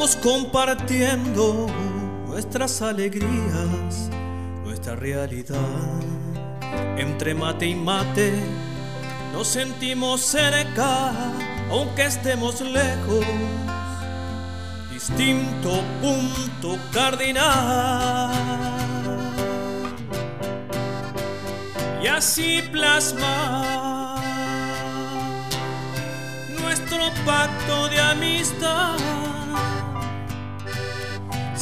Vamos compartiendo nuestras alegrías, nuestra realidad. Entre mate y mate nos sentimos cerca, aunque estemos lejos. Distinto punto cardinal. Y así plasmar nuestro pacto de amistad,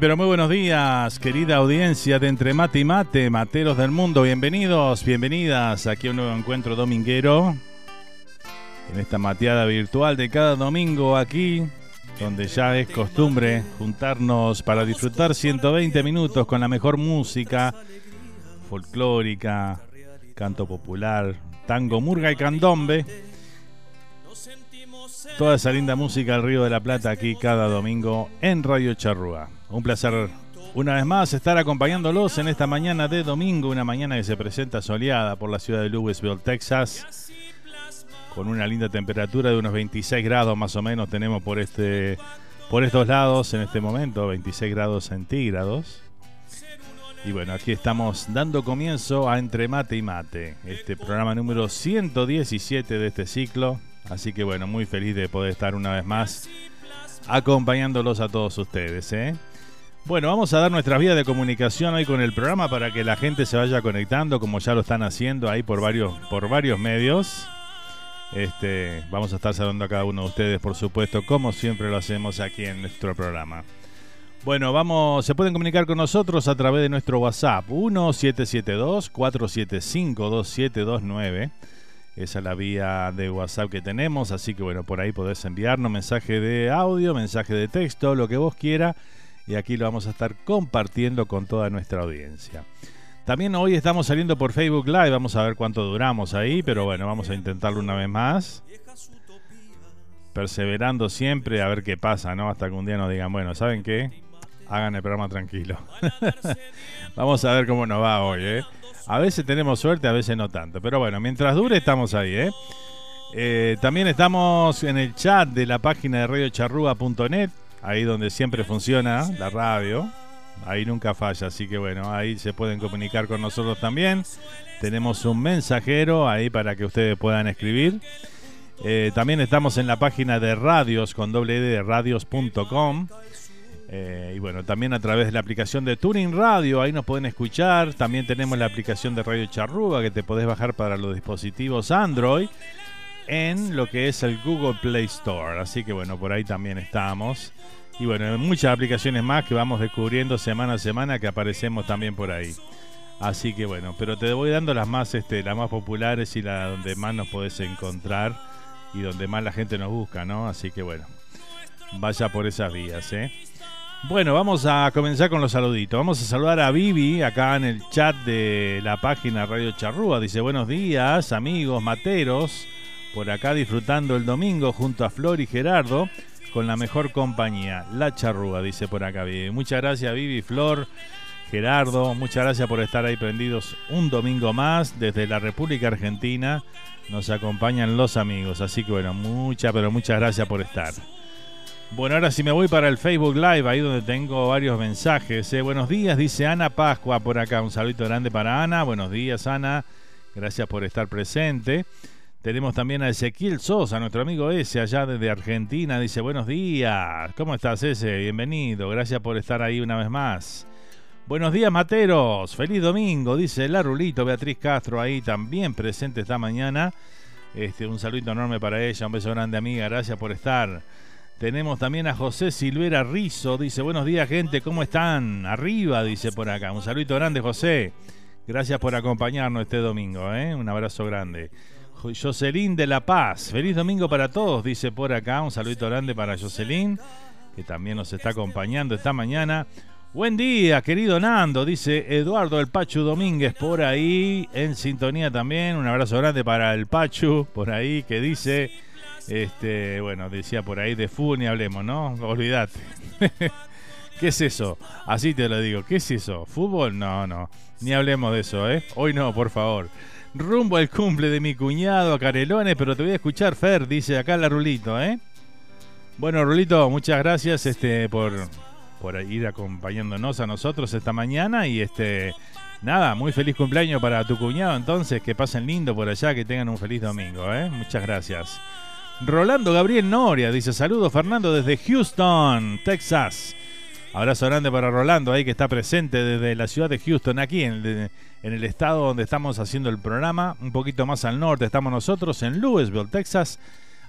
Pero muy buenos días, querida audiencia de Entre Mate y Mate, materos del mundo. Bienvenidos, bienvenidas aquí a un nuevo encuentro dominguero. En esta mateada virtual de cada domingo aquí, donde ya es costumbre juntarnos para disfrutar 120 minutos con la mejor música folclórica, canto popular, tango, murga y candombe. Toda esa linda música al Río de la Plata aquí cada domingo en Radio Charrúa. Un placer una vez más estar acompañándolos en esta mañana de domingo, una mañana que se presenta soleada por la ciudad de Louisville, Texas, con una linda temperatura de unos 26 grados más o menos tenemos por este por estos lados en este momento, 26 grados centígrados. Y bueno, aquí estamos dando comienzo a Entre Mate y Mate, este programa número 117 de este ciclo. Así que bueno, muy feliz de poder estar una vez más acompañándolos a todos ustedes. ¿eh? Bueno, vamos a dar nuestras vías de comunicación hoy con el programa para que la gente se vaya conectando, como ya lo están haciendo ahí por varios, por varios medios. Este, vamos a estar saludando a cada uno de ustedes, por supuesto, como siempre lo hacemos aquí en nuestro programa. Bueno, vamos, se pueden comunicar con nosotros a través de nuestro WhatsApp 1772 475 2729. Esa es la vía de WhatsApp que tenemos, así que bueno, por ahí podés enviarnos mensaje de audio, mensaje de texto, lo que vos quieras y aquí lo vamos a estar compartiendo con toda nuestra audiencia. También hoy estamos saliendo por Facebook Live, vamos a ver cuánto duramos ahí, pero bueno, vamos a intentarlo una vez más. Perseverando siempre a ver qué pasa, ¿no? Hasta que un día nos digan, bueno, ¿saben qué? Hagan el programa tranquilo. vamos a ver cómo nos va hoy, ¿eh? A veces tenemos suerte, a veces no tanto. Pero bueno, mientras dure estamos ahí, ¿eh? eh también estamos en el chat de la página de radiocharrúa.net ahí donde siempre funciona la radio. Ahí nunca falla, así que bueno, ahí se pueden comunicar con nosotros también. Tenemos un mensajero ahí para que ustedes puedan escribir. Eh, también estamos en la página de radios con doble de radios.com. Eh, y bueno, también a través de la aplicación de Tuning Radio, ahí nos pueden escuchar. También tenemos la aplicación de Radio Charrúa que te podés bajar para los dispositivos Android en lo que es el Google Play Store. Así que bueno, por ahí también estamos. Y bueno, muchas aplicaciones más que vamos descubriendo semana a semana que aparecemos también por ahí. Así que bueno, pero te voy dando las más, este, las más populares y las donde más nos podés encontrar y donde más la gente nos busca, ¿no? Así que bueno, vaya por esas vías, ¿eh? Bueno, vamos a comenzar con los saluditos. Vamos a saludar a Vivi acá en el chat de la página Radio Charrúa. Dice, buenos días, amigos materos por acá disfrutando el domingo junto a Flor y Gerardo con la mejor compañía, La Charrúa, dice por acá Vivi. Muchas gracias Vivi, Flor, Gerardo, muchas gracias por estar ahí prendidos un domingo más desde la República Argentina. Nos acompañan los amigos, así que bueno, muchas, pero muchas gracias por estar. Bueno, ahora sí me voy para el Facebook Live, ahí donde tengo varios mensajes. ¿eh? Buenos días, dice Ana Pascua por acá. Un saludo grande para Ana. Buenos días, Ana. Gracias por estar presente. Tenemos también a Ezequiel Sosa, nuestro amigo ese, allá desde Argentina. Dice, buenos días. ¿Cómo estás, ese? Bienvenido. Gracias por estar ahí una vez más. Buenos días, materos. Feliz domingo, dice la Rulito. Beatriz Castro ahí también presente esta mañana. Este, un saludo enorme para ella. Un beso grande, amiga. Gracias por estar. Tenemos también a José Silvera Rizo. Dice, buenos días, gente. ¿Cómo están? Arriba, dice por acá. Un saludo grande, José. Gracias por acompañarnos este domingo. ¿eh? Un abrazo grande. Jocelyn de La Paz. Feliz domingo para todos, dice por acá. Un saludito grande para Jocelyn, que también nos está acompañando esta mañana. Buen día, querido Nando, dice Eduardo el Pachu Domínguez por ahí, en sintonía también. Un abrazo grande para el Pachu, por ahí, que dice, este, bueno, decía por ahí de fútbol ni hablemos, ¿no? Olvídate. ¿Qué es eso? Así te lo digo, ¿qué es eso? ¿Fútbol? No, no, ni hablemos de eso, ¿eh? Hoy no, por favor rumbo al cumple de mi cuñado a Canelones, pero te voy a escuchar, Fer, dice acá la Rulito, ¿eh? Bueno, Rulito, muchas gracias este, por, por ir acompañándonos a nosotros esta mañana y este nada, muy feliz cumpleaños para tu cuñado entonces, que pasen lindo por allá, que tengan un feliz domingo, ¿eh? Muchas gracias. Rolando Gabriel Noria dice saludos Fernando desde Houston, Texas. Abrazo grande para Rolando ahí que está presente desde la ciudad de Houston, aquí en el, estado donde estamos haciendo el programa. Un poquito más al norte estamos nosotros, en Louisville, Texas.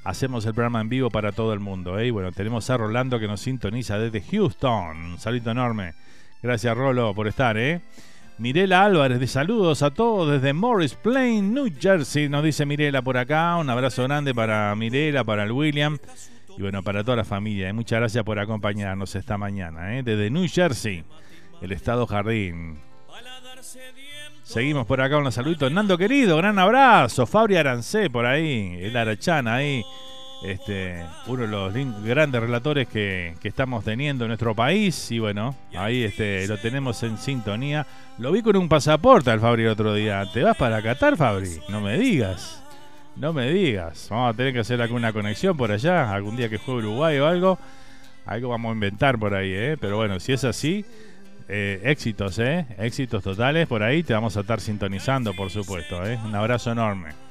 Hacemos el programa en vivo para todo el mundo. ¿eh? Y bueno, tenemos a Rolando que nos sintoniza desde Houston. Un saludo enorme. Gracias, Rolo, por estar. ¿eh? Mirela Álvarez, de saludos a todos desde Morris Plain, New Jersey. Nos dice Mirela por acá. Un abrazo grande para Mirela, para el William. Y bueno, para toda la familia, ¿eh? muchas gracias por acompañarnos esta mañana, ¿eh? desde New Jersey, el estado Jardín. Seguimos por acá con los saluditos. Nando querido, gran abrazo. Fabri Arancé por ahí, el Arachana ahí. Este, uno de los grandes relatores que, estamos teniendo en nuestro país. Y bueno, ahí este, lo tenemos en sintonía. Lo vi con un pasaporte al Fabri el otro día. ¿Te vas para Qatar, Fabri? No me digas. No me digas. Vamos a tener que hacer alguna conexión por allá. Algún día que juegue Uruguay o algo. Algo vamos a inventar por ahí, ¿eh? Pero bueno, si es así, eh, éxitos, ¿eh? Éxitos totales por ahí. Te vamos a estar sintonizando, por supuesto, ¿eh? Un abrazo enorme.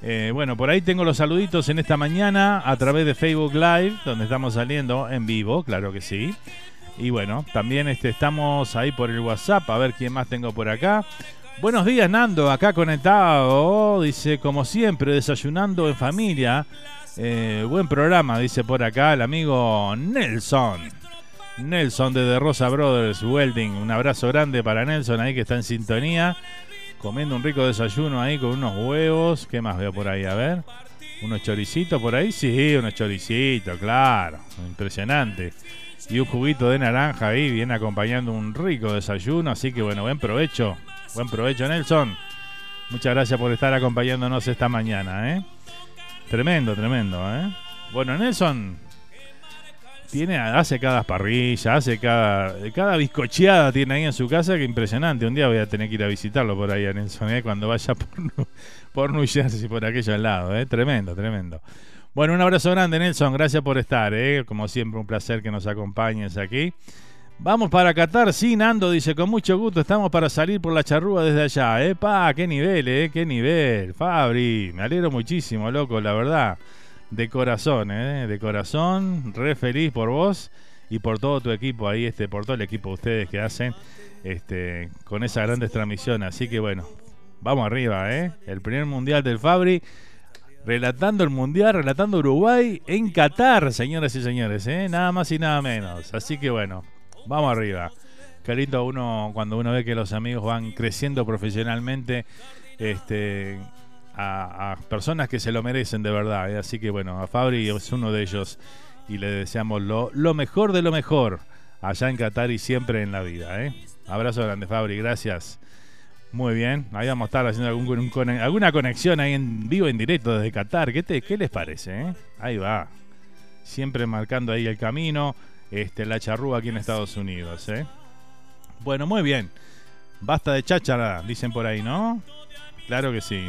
Eh, bueno, por ahí tengo los saluditos en esta mañana a través de Facebook Live, donde estamos saliendo en vivo, claro que sí. Y bueno, también este, estamos ahí por el WhatsApp, a ver quién más tengo por acá. Buenos días, Nando, acá conectado. Dice, como siempre, desayunando en familia. Eh, buen programa, dice por acá el amigo Nelson. Nelson de The Rosa Brothers Welding. Un abrazo grande para Nelson ahí que está en sintonía comiendo un rico desayuno ahí con unos huevos. ¿Qué más veo por ahí? A ver. ¿Unos choricitos por ahí? Sí, unos choricitos, claro. Impresionante. Y un juguito de naranja ahí, viene acompañando un rico desayuno. Así que bueno, buen provecho. Buen provecho, Nelson. Muchas gracias por estar acompañándonos esta mañana, ¿eh? Tremendo, tremendo, ¿eh? Bueno, Nelson, tiene, hace cada parrilla, hace cada, cada bizcocheada tiene ahí en su casa que impresionante. Un día voy a tener que ir a visitarlo por ahí a Nelson, ¿eh? cuando vaya por, por New Jersey, por aquello al lado. ¿eh? Tremendo, tremendo. Bueno, un abrazo grande, Nelson. Gracias por estar. ¿eh? Como siempre, un placer que nos acompañes aquí. Vamos para Qatar, sí, Nando dice, con mucho gusto estamos para salir por la charrúa desde allá. ¿eh? Pa, qué nivel, ¿eh? Qué nivel. Fabri, me alegro muchísimo, loco, la verdad de corazón, ¿eh? de corazón, re feliz por vos y por todo tu equipo ahí, este, por todo el equipo de ustedes que hacen este, con esas grandes transmisiones. Así que bueno, vamos arriba, ¿eh? El primer mundial del Fabri, relatando el mundial, relatando Uruguay en Qatar, señoras y señores, ¿eh? Nada más y nada menos. Así que bueno, vamos arriba. Qué lindo uno cuando uno ve que los amigos van creciendo profesionalmente, este, a, personas que se lo merecen de verdad. ¿eh? Así que bueno, a Fabri es uno de ellos y le deseamos lo, lo mejor de lo mejor allá en Qatar y siempre en la vida. ¿eh? Abrazo grande, Fabri, gracias. Muy bien, ahí vamos a estar haciendo algún, alguna conexión ahí en vivo, en directo desde Qatar. ¿Qué, te, qué les parece? Eh? Ahí va. Siempre marcando ahí el camino. Este, la charrúa aquí en Estados Unidos. ¿eh? Bueno, muy bien. Basta de cháchara, dicen por ahí, ¿no? Claro que sí.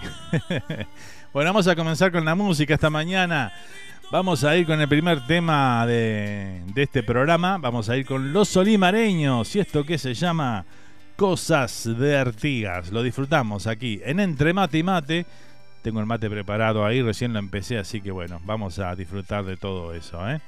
bueno, vamos a comenzar con la música esta mañana. Vamos a ir con el primer tema de, este programa. Vamos a ir con Los Solimareños y esto que se llama Cosas de Artigas. Lo disfrutamos aquí en Entre Mate y Mate. Tengo el mate preparado ahí, recién lo empecé, así que bueno, vamos a disfrutar de todo eso. ¿eh?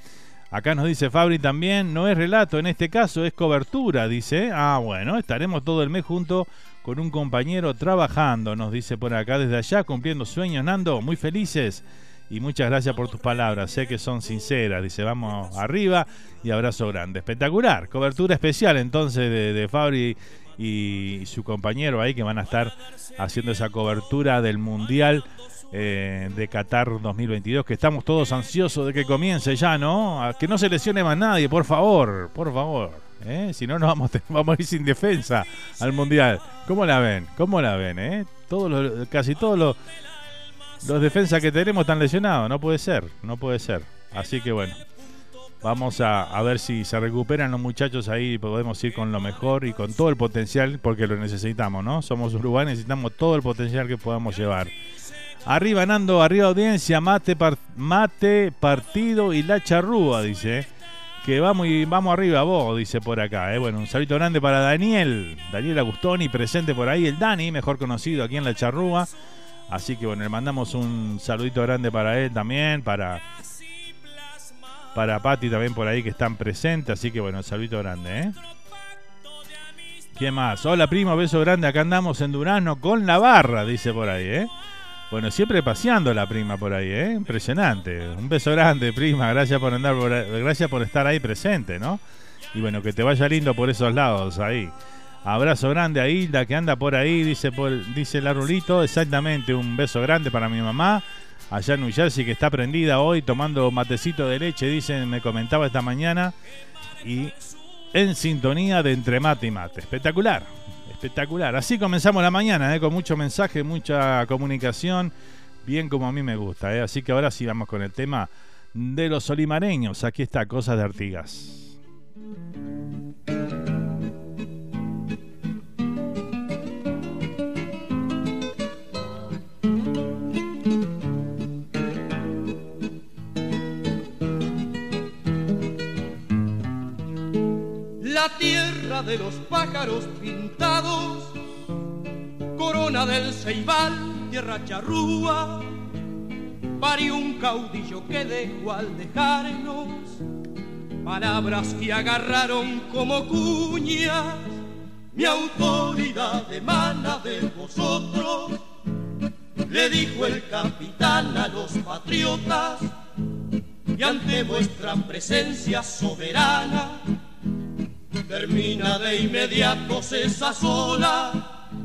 Acá nos dice Fabri también, no es relato, en este caso es cobertura, dice. Ah, bueno, estaremos todo el mes juntos con un compañero trabajando, nos dice por acá desde allá, cumpliendo sueños, Nando, muy felices. Y muchas gracias por tus palabras, sé que son sinceras. Dice, vamos arriba y abrazo grande. Espectacular, cobertura especial entonces de, Fabri y, su compañero ahí que van a estar haciendo esa cobertura del Mundial eh, de Qatar 2022, que estamos todos ansiosos de que comience ya, ¿no? que no se lesione más nadie, por favor, por favor. ¿Eh? Si no, nos vamos, vamos a ir sin defensa al Mundial. ¿Cómo la ven? ¿Cómo la ven? Eh? Todos casi todos los, los defensas que tenemos están lesionados. No puede ser, no puede ser. Así que bueno, vamos a, a, ver si se recuperan los muchachos ahí podemos ir con lo mejor y con todo el potencial, porque lo necesitamos, ¿no? Somos Uruguay, necesitamos todo el potencial que podamos llevar. Arriba Nando, arriba audiencia, mate, mate, partido y la charrúa, dice que vamos y vamos arriba vos, dice por acá. ¿eh? Bueno, un saludo grande para Daniel, Daniel Agustoni, presente por ahí, el Dani, mejor conocido aquí en la charrúa. Así que bueno, le mandamos un saludito grande para él también, para para Patti también por ahí que están presentes, así que bueno, saludito grande, ¿eh? ¿Qué más? Hola primo, beso grande, acá andamos en Durano con la barra, dice por ahí, ¿eh? Bueno, siempre paseando la prima por ahí, ¿eh? Impresionante. Un beso grande, prima. Gracias por andar gracias por estar ahí presente, ¿no? Y bueno, que te vaya lindo por esos lados ahí. Abrazo grande a Hilda que anda por ahí, dice por, dice la Rulito. Exactamente, un beso grande para mi mamá. Allá en New Jersey que está prendida hoy tomando matecito de leche, dice, me comentaba esta mañana. Y en sintonía de entre mate y mate. Espectacular. Espectacular. Así comenzamos la mañana, ¿eh? con mucho mensaje, mucha comunicación, bien como a mí me gusta. ¿eh? Así que ahora sí vamos con el tema de los olimareños. Aquí está, Cosas de Artigas. La tierra de los pájaros pintados, corona del ceibal, tierra charrúa, parió un caudillo que dejó al dejarnos palabras que agarraron como cuñas. Mi autoridad emana de vosotros, le dijo el capitán a los patriotas, y ante vuestra presencia soberana, termina de inmediato esa sola.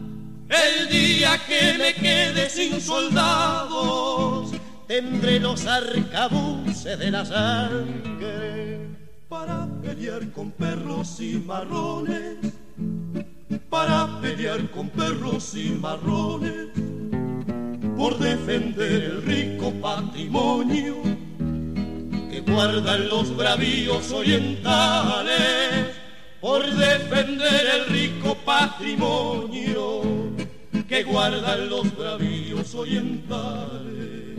El día que me quede sin soldados, tendré los arcabuces de la sangre para pelear con perros y marrones, para pelear con perros y marrones, por defender el rico patrimonio que guardan los bravíos orientales por defender el rico patrimonio que guardan los bravíos orientales.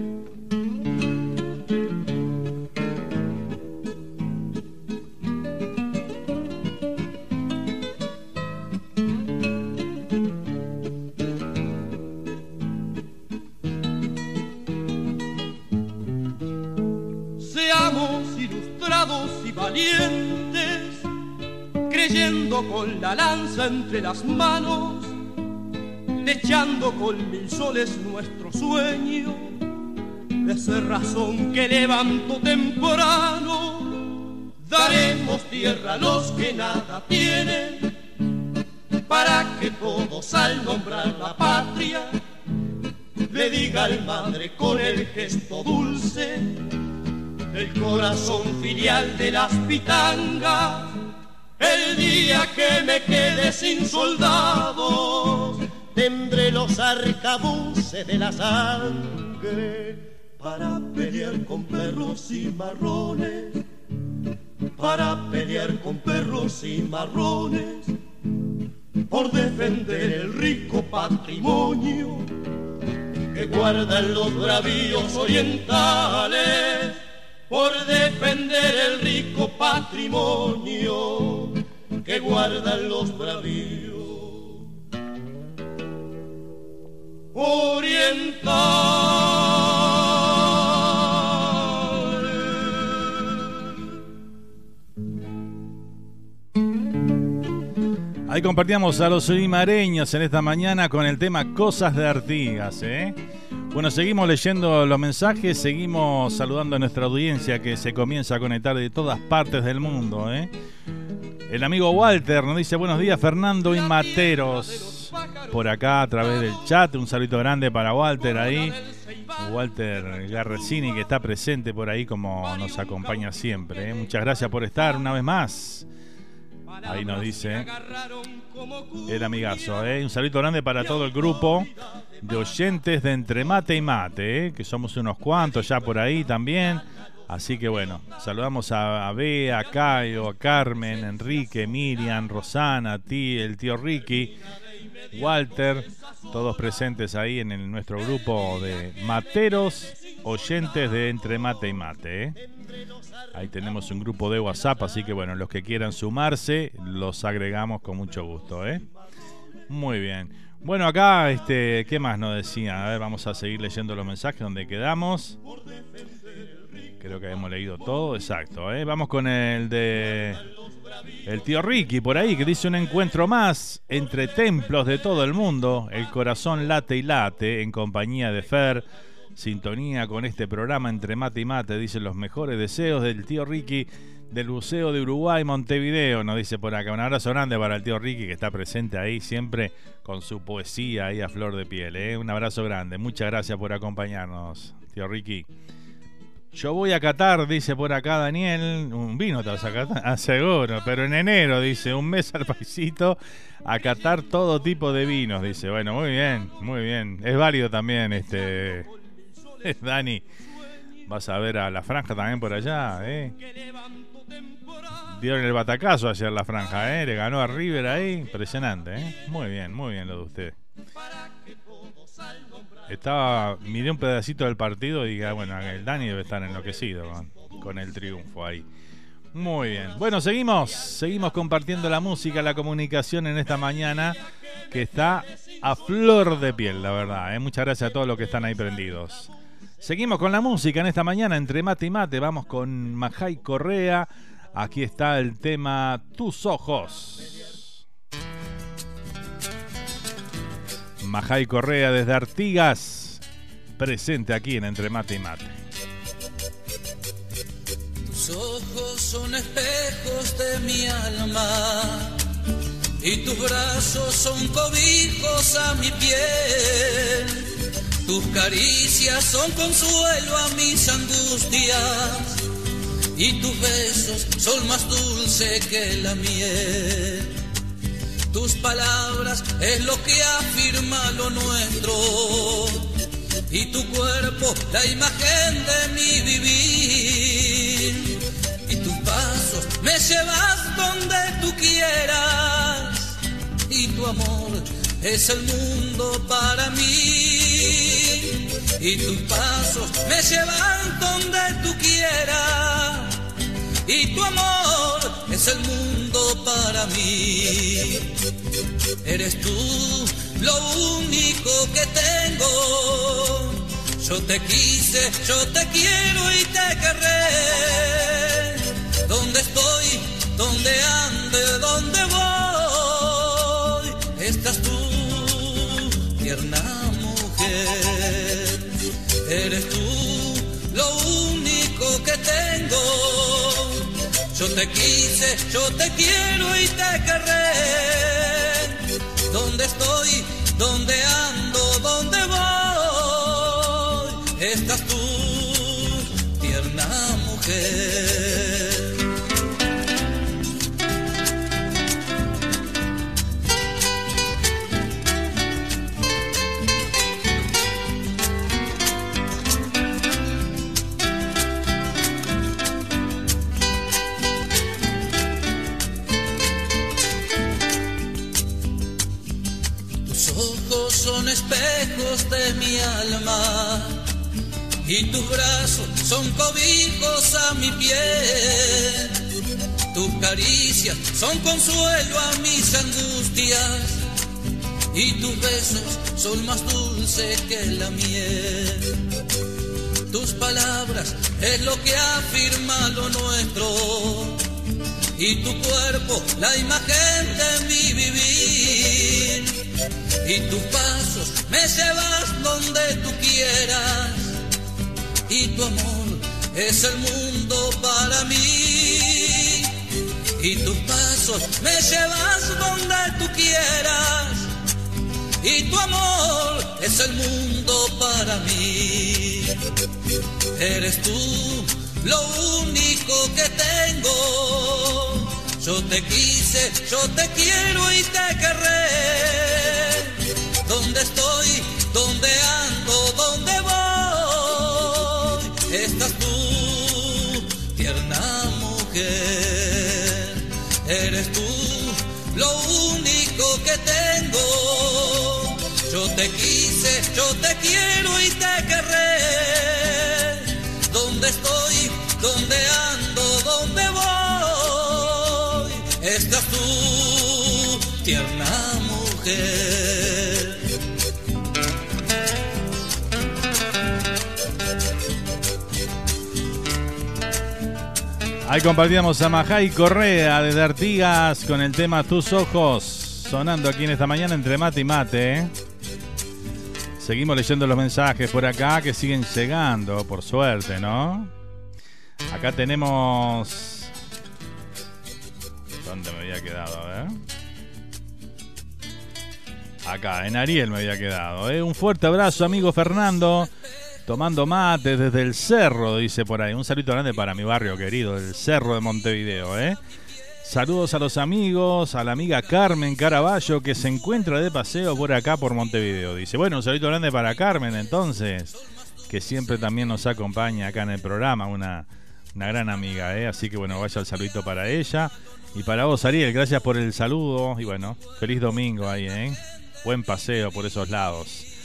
Seamos ilustrados y valientes creyendo con la lanza entre las manos, echando con mil soles nuestro sueño, de ser razón que levanto temprano, daremos tierra a los que nada tienen, para que todos al nombrar la patria, le diga al madre con el gesto dulce, el corazón filial de las pitangas, el día que me quede sin soldados, tendré los arcabuces de la sangre para pelear con perros y marrones, para pelear con perros y marrones, por defender el rico patrimonio que guardan los bravíos orientales por defender el rico patrimonio que guardan los bravíos orientales. Ahí compartíamos a los limareños en esta mañana con el tema Cosas de Artigas, ¿eh? Bueno, seguimos leyendo los mensajes, seguimos saludando a nuestra audiencia que se comienza a conectar de todas partes del mundo. ¿eh? El amigo Walter nos dice buenos días Fernando y Materos. Por acá a través del chat, un saludo grande para Walter ahí. Walter Garresini que está presente por ahí como nos acompaña siempre. ¿eh? Muchas gracias por estar una vez más. Ahí nos dice el amigazo. ¿eh? Un saludo grande para todo el grupo de oyentes de Entre Mate y Mate, ¿eh? que somos unos cuantos ya por ahí también. Así que bueno, saludamos a, Bea, a Caio, a Carmen, Enrique, Miriam, Rosana, a ti, el tío Ricky, Walter, todos presentes ahí en el, nuestro grupo de materos oyentes de Entre Mate y Mate. ¿eh? Ahí tenemos un grupo de WhatsApp, así que bueno, los que quieran sumarse, los agregamos con mucho gusto. ¿eh? Muy bien. Bueno, acá, este, ¿qué más nos decía? A ver, vamos a seguir leyendo los mensajes donde quedamos. Creo que hemos leído todo, exacto. ¿eh? Vamos con el de el tío Ricky por ahí, que dice un encuentro más entre templos de todo el mundo. El corazón late y late en compañía de Fer. Sintonía con este programa entre mate y mate, dicen los mejores deseos del tío Ricky del Buceo de Uruguay, Montevideo, nos dice por acá. Un abrazo grande para el tío Ricky que está presente ahí siempre con su poesía ahí a flor de piel. ¿eh? Un abrazo grande. Muchas gracias por acompañarnos, tío Ricky. Yo voy a Qatar, dice por acá Daniel. Un vino te vas a Qatar, ah, seguro, pero en enero, dice, un mes al paisito a Qatar todo tipo de vinos, dice. Bueno, muy bien, muy bien. Es válido también este Dani, vas a ver a la franja también por allá, ¿eh? Dieron el batacazo ayer la franja, ¿eh? Le ganó a River ahí, impresionante, ¿eh? Muy bien, muy bien lo de usted. Estaba, miré un pedacito del partido y dije, ah, bueno, el Dani debe estar enloquecido con, el triunfo ahí. Muy bien. Bueno, seguimos, seguimos compartiendo la música, la comunicación en esta mañana que está a flor de piel, la verdad. ¿eh? Muchas gracias a todos los que están ahí prendidos. Seguimos con la música en esta mañana entre mate y mate. Vamos con Majay Correa. Aquí está el tema Tus Ojos. Majay Correa desde Artigas, presente aquí en Entre Mate y Mate. Tus ojos son espejos de mi alma y tus brazos son cobijos a mi piel. Tus caricias son consuelo a mis angustias y tus besos son más dulces que la miel. Tus palabras es lo que afirma lo nuestro y tu cuerpo la imagen de mi vivir. Y tus pasos me llevas donde tú quieras y tu amor es el mundo para mí. Y tus pasos me llevan donde tú quieras y tu amor es el mundo para mí. Eres tú lo único que tengo. Yo te quise, yo te quiero y te querré. Donde estoy, donde ande, donde voy, estás tú, tierna mujer. Eres tú lo único que tengo. Yo te quise, yo te quiero y te querré. Donde estoy, donde ando, donde voy, estás tú, tierna mujer. Y tus brazos son cobijos a mi piel. Tus caricias son consuelo a mis angustias y tus besos son más dulces que la miel. Tus palabras es lo que afirma lo nuestro y tu cuerpo la imagen de mi vivir. Y tus pasos me llevas donde tú quieras y tu amor es el mundo para mí. Y tus pasos me llevas donde tú quieras y tu amor es el mundo para mí. Eres tú lo único que tengo. Yo te quise, yo te quiero y te querré. Donde estoy, donde ando, estás tú, tierna mujer. Eres tú lo único que tengo. Yo te quise, yo te quiero y te querré. Donde estoy, donde ando, donde voy, estás tú, tierna mujer. Ahí compartíamos a Majay Correa desde Artigas con el tema Tus Ojos, sonando aquí en esta mañana entre mate y mate. ¿eh? Seguimos leyendo los mensajes por acá que siguen llegando, por suerte, ¿no? Acá tenemos... ¿Dónde me había quedado? A ver. Acá, en Ariel me había quedado. ¿eh? Un fuerte abrazo, amigo Fernando. Tomando mate desde el cerro, dice por ahí. Un saludo grande para mi barrio querido, el cerro de Montevideo, ¿eh? Saludos a los amigos, a la amiga Carmen Caraballo que se encuentra de paseo por acá por Montevideo. Dice, bueno, un saludo grande para Carmen entonces. que siempre también nos acompaña acá en el programa, una, gran amiga, ¿eh? así que bueno, vaya el saludito para ella. Y para vos, Ariel, gracias por el saludo y bueno, feliz domingo ahí, ¿eh? Buen paseo por esos lados.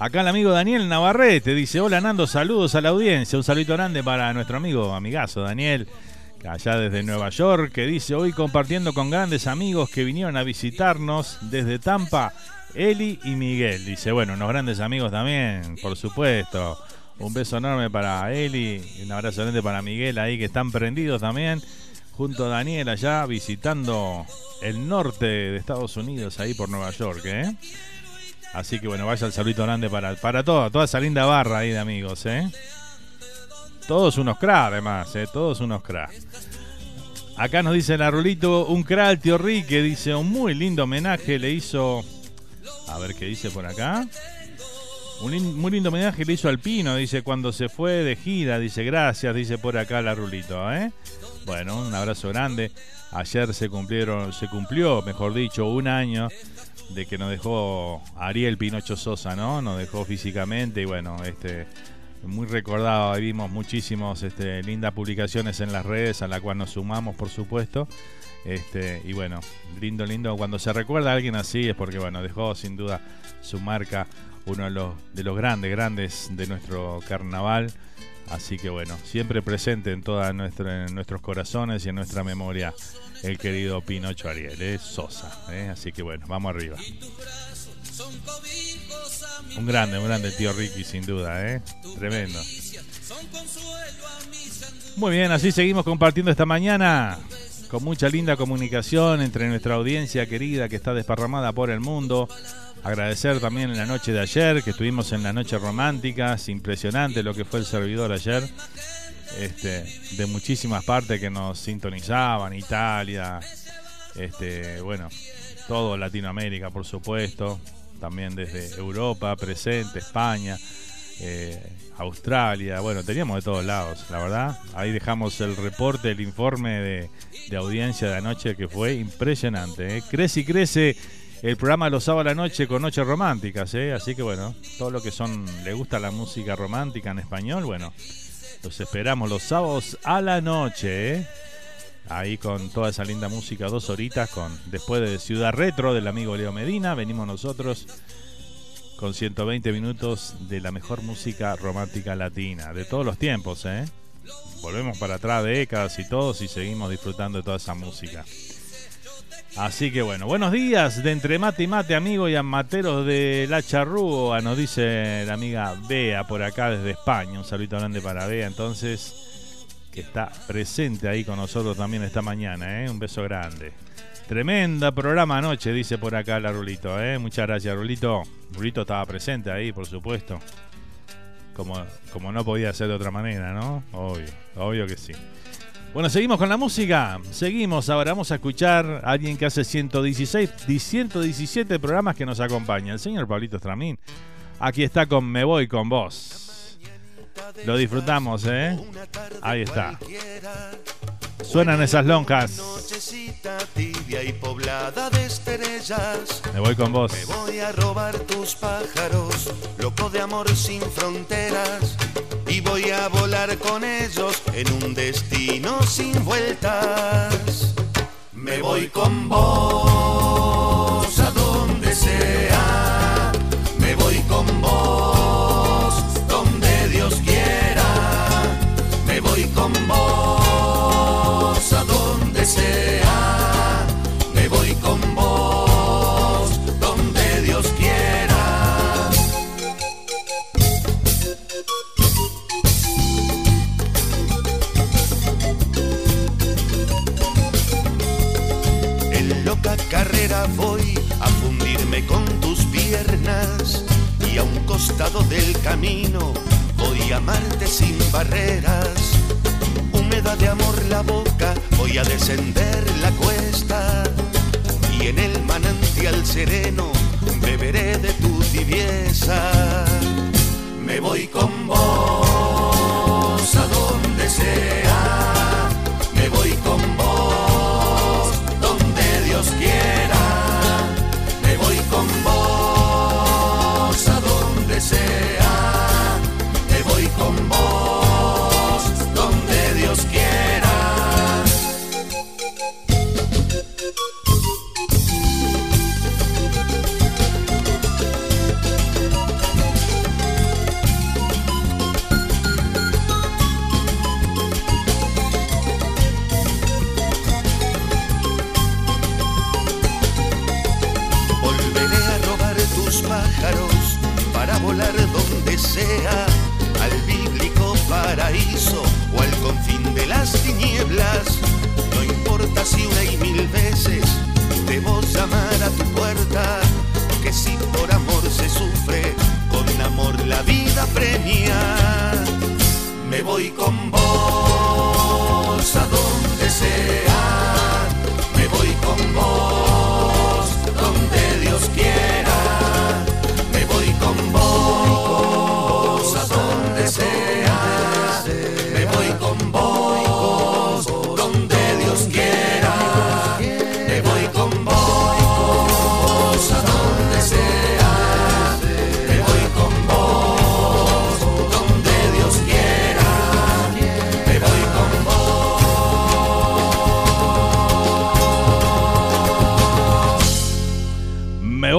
Acá el amigo Daniel Navarrete dice, hola Nando, saludos a la audiencia, un saludito grande para nuestro amigo, amigazo Daniel, allá desde Nueva York, que dice, hoy compartiendo con grandes amigos que vinieron a visitarnos desde Tampa, Eli y Miguel. Dice, bueno, unos grandes amigos también, por supuesto. Un beso enorme para Eli un abrazo grande para Miguel ahí que están prendidos también, junto a Daniel allá visitando el norte de Estados Unidos, ahí por Nueva York, ¿eh? Así que bueno, vaya el saludito grande para, para toda, toda esa linda barra ahí de amigos, ¿eh? Todos unos cra, además, ¿eh? Todos unos cra. Acá nos dice la Rulito, un cra al tío Rique, dice, un muy lindo homenaje le hizo... A ver qué dice por acá. Un muy lindo homenaje le hizo al Pino, dice, cuando se fue de gira, dice, gracias, dice por acá la Rulito, ¿eh? Bueno, un abrazo grande. Ayer se cumplieron, se cumplió, mejor dicho, un año de que nos dejó Ariel Pinocho Sosa, ¿no? Nos dejó físicamente y bueno, este muy recordado, vimos muchísimos este, lindas publicaciones en las redes a la cual nos sumamos, por supuesto. Este, y bueno, lindo, lindo. Cuando se recuerda a alguien así es porque bueno, dejó sin duda su marca, uno de los, de los grandes, grandes de nuestro carnaval. Así que bueno, siempre presente en todos nuestros corazones y en nuestra memoria el querido Pinocho Ariel, es Sosa. ¿eh? Así que bueno, vamos arriba. Un grande, un grande tío Ricky, sin duda, ¿eh? Tremendo. Muy bien, así seguimos compartiendo esta mañana con mucha linda comunicación entre nuestra audiencia querida que está desparramada por el mundo. Agradecer también en la noche de ayer, que estuvimos en la noche romántica, es impresionante lo que fue el servidor ayer este, de muchísimas partes que nos sintonizaban, Italia, este, bueno, todo Latinoamérica, por supuesto, también desde Europa presente, España, eh, Australia, bueno, teníamos de todos lados, la verdad. Ahí dejamos el reporte, el informe de, audiencia de anoche que fue impresionante. ¿eh? Crece y crece el programa los sábados a la noche con noches románticas, ¿eh? así que bueno, todo lo que son, le gusta la música romántica en español, bueno, los esperamos los sábados a la noche, ¿eh? Ahí con toda esa linda música, dos horitas, con después de Ciudad Retro del amigo Leo Medina, venimos nosotros con 120 minutos de la mejor música romántica latina, de todos los tiempos, ¿eh? Volvemos para atrás décadas y todos y seguimos disfrutando de toda esa música. Así que bueno, buenos días de entre mate y mate, amigo y amateros de La Charrúa, nos dice la amiga Bea por acá desde España. Un saludo grande para Bea, entonces, que está presente ahí con nosotros también esta mañana, ¿eh? Un beso grande. Tremenda programa anoche, dice por acá la Rulito, ¿eh? Muchas gracias, Rulito. Rulito estaba presente ahí, por supuesto. Como, como no podía ser de otra manera, ¿no? Obvio, obvio que sí. Bueno, seguimos con la música. Seguimos, ahora vamos a escuchar a alguien que hace 116, 117 programas que nos acompaña, el señor Pablito Stramín. Aquí está con Me Voy con Vos. Lo disfrutamos, ¿eh? Ahí está. Suenan esas lonjas. tibia y poblada de estrellas. Me voy con vos. Me voy a robar tus pájaros, loco de amor sin fronteras. Y voy a volar con ellos en un destino sin vueltas. Me voy con vos a donde sea. Con vos a donde sea, me voy con vos, donde Dios quiera. En loca carrera voy a fundirme con tus piernas y a un costado del camino voy a amarte sin barreras de amor la boca, voy a descender la cuesta y en el manantial sereno beberé de tu tibieza. Me voy con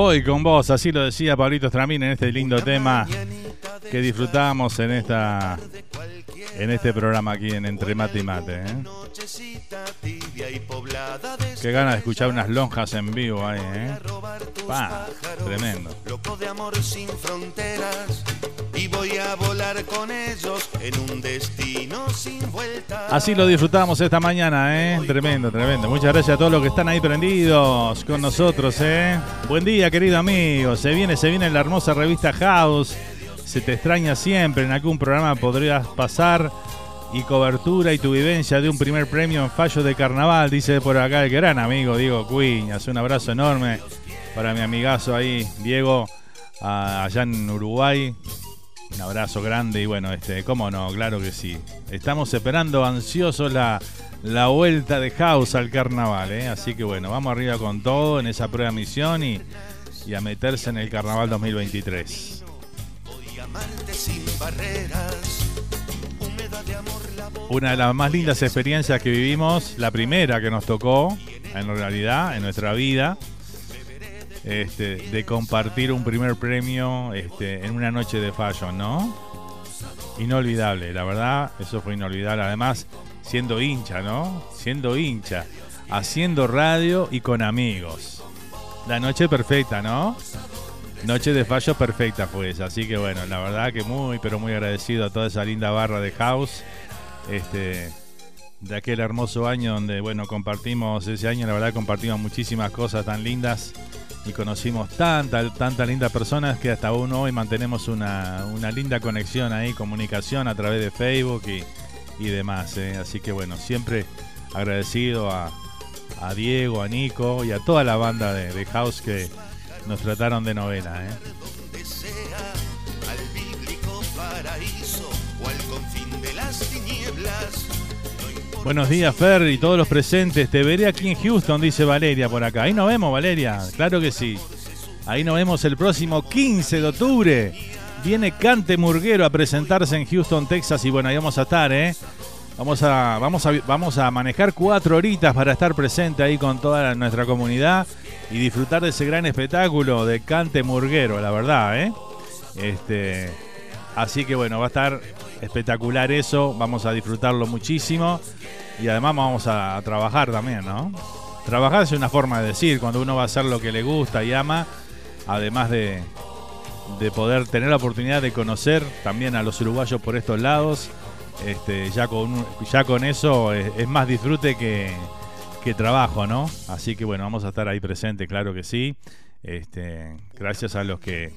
Voy con vos, así lo decía Pablito Stramín en este lindo tema que disfrutamos en esta en este programa aquí en Entre Mate y Mate. ¿eh? Qué ganas de escuchar unas lonjas en vivo ahí, ¿eh? Pa, tremendo. loco de amor sin fronteras a volar con ellos en un destino sin vuelta. Así lo disfrutamos esta mañana, ¿eh? Tremendo, tremendo. Muchas gracias a todos los que están ahí prendidos con nosotros, ¿eh? Buen día, querido amigo. Se viene, se viene la hermosa revista House. Se te extraña siempre. En algún programa podrías pasar y cobertura y tu vivencia de un primer premio en fallo de carnaval, dice por acá el gran amigo Diego Cuiñas. Un abrazo enorme para mi amigazo ahí, Diego, allá en Uruguay. Un abrazo grande y bueno, este, cómo no, claro que sí. Estamos esperando ansiosos la, la vuelta de House al carnaval, ¿eh? así que bueno, vamos arriba con todo en esa prueba misión y, y a meterse en el carnaval 2023. Voy a amarte sin barreras. Húmeda de amor la voz Una de las más lindas experiencias que vivimos, la primera que nos tocó, en realidad, en nuestra vida, este, de compartir un primer premio este, en una noche de fashion, ¿no? Inolvidable, la verdad, eso fue inolvidable. Además, siendo hincha, ¿no? Siendo hincha, haciendo radio y con amigos. La noche perfecta, ¿no? Noche de fallo perfecta fue esa, así que bueno, la verdad que muy, pero muy agradecido a toda esa linda barra de house, este, de aquel hermoso año donde, bueno, compartimos, ese año la verdad compartimos muchísimas cosas tan lindas y conocimos tantas, tantas lindas personas que hasta aún hoy mantenemos una, una linda conexión ahí, comunicación a través de Facebook y, y demás, ¿eh? así que bueno, siempre agradecido a, a Diego, a Nico y a toda la banda de, house que nos trataron de novela, ¿eh? Buenos días, Fer, y todos los presentes. Te veré aquí en Houston, dice Valeria por acá. Ahí nos vemos, Valeria. Claro que sí. Ahí nos vemos el próximo 15 de octubre. Viene Cante Murguero a presentarse en Houston, Texas. Y bueno, ahí vamos a estar, ¿eh? Vamos a, vamos a, vamos a manejar cuatro horitas para estar presente ahí con toda nuestra comunidad y disfrutar de ese gran espectáculo de Cante Murguero, la verdad, ¿eh? Este, así que bueno, va a estar espectacular eso, vamos a disfrutarlo muchísimo y además vamos a, trabajar también, ¿no? Trabajar es una forma de decir, cuando uno va a hacer lo que le gusta y ama, además de, de poder tener la oportunidad de conocer también a los uruguayos por estos lados, este, ya, con, ya con eso es, es más disfrute que, que trabajo, ¿no? Así que bueno, vamos a estar ahí presente, claro que sí. Este, gracias a los que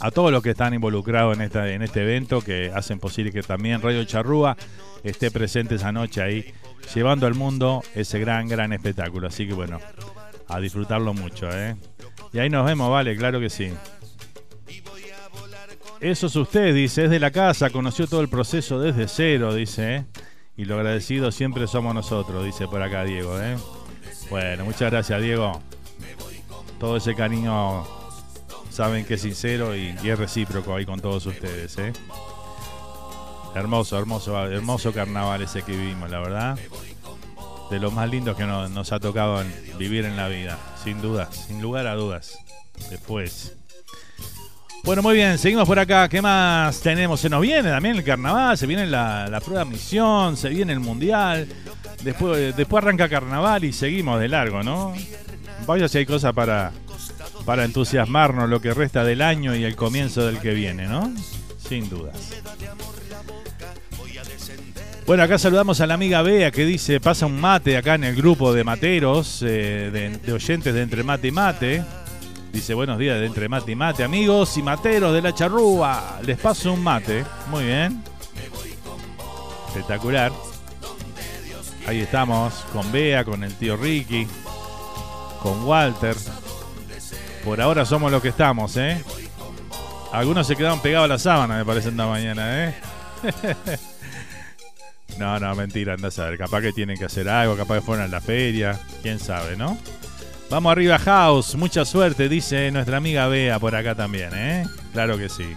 a todos los que están involucrados en en este evento que hacen posible que también Radio Charrúa esté presente esa noche ahí llevando al mundo ese gran gran espectáculo. Así que bueno, a disfrutarlo mucho, ¿eh? Y ahí nos vemos, vale, claro que sí. Eso es usted, dice, es de la casa, conoció todo el proceso desde cero, dice, ¿eh? Y lo agradecido siempre somos nosotros, dice por acá Diego, ¿eh? Bueno, muchas gracias, Diego. Todo ese cariño saben que es sincero y, es recíproco ahí con todos ustedes, ¿eh? Hermoso, hermoso, hermoso carnaval ese que vivimos, la verdad. De los más lindos que no- nos ha tocado vivir en la vida, sin dudas, sin lugar a dudas. Después. Bueno, muy bien, seguimos por acá. ¿Qué más tenemos? Se nos viene también el carnaval, se viene la, la prueba misión, se viene el mundial. Después, después arranca carnaval y seguimos de largo, ¿no? Vaya si hay cosas para, para entusiasmarnos lo que resta del año y el comienzo del que viene, ¿no? Sin dudas. Bueno, acá saludamos a la amiga Bea que dice, pasa un mate acá en el grupo de materos, eh, de, oyentes de Entre Mate y Mate. Dice, buenos días de Entre Mate y Mate, amigos y materos de la charrúa. Les paso un mate. Muy bien. Espectacular. Ahí estamos, con Bea, con el tío Ricky, con Walter. Por ahora somos los que estamos, ¿eh? Algunos se quedaron pegados a la sábana, me parece, esta mañana, ¿eh? no, no, mentira, anda a saber. Capaz que tienen que hacer algo, capaz que fueron a la feria, quién sabe, ¿no? Vamos arriba, House. Mucha suerte, dice nuestra amiga Bea por acá también, ¿eh? Claro que sí.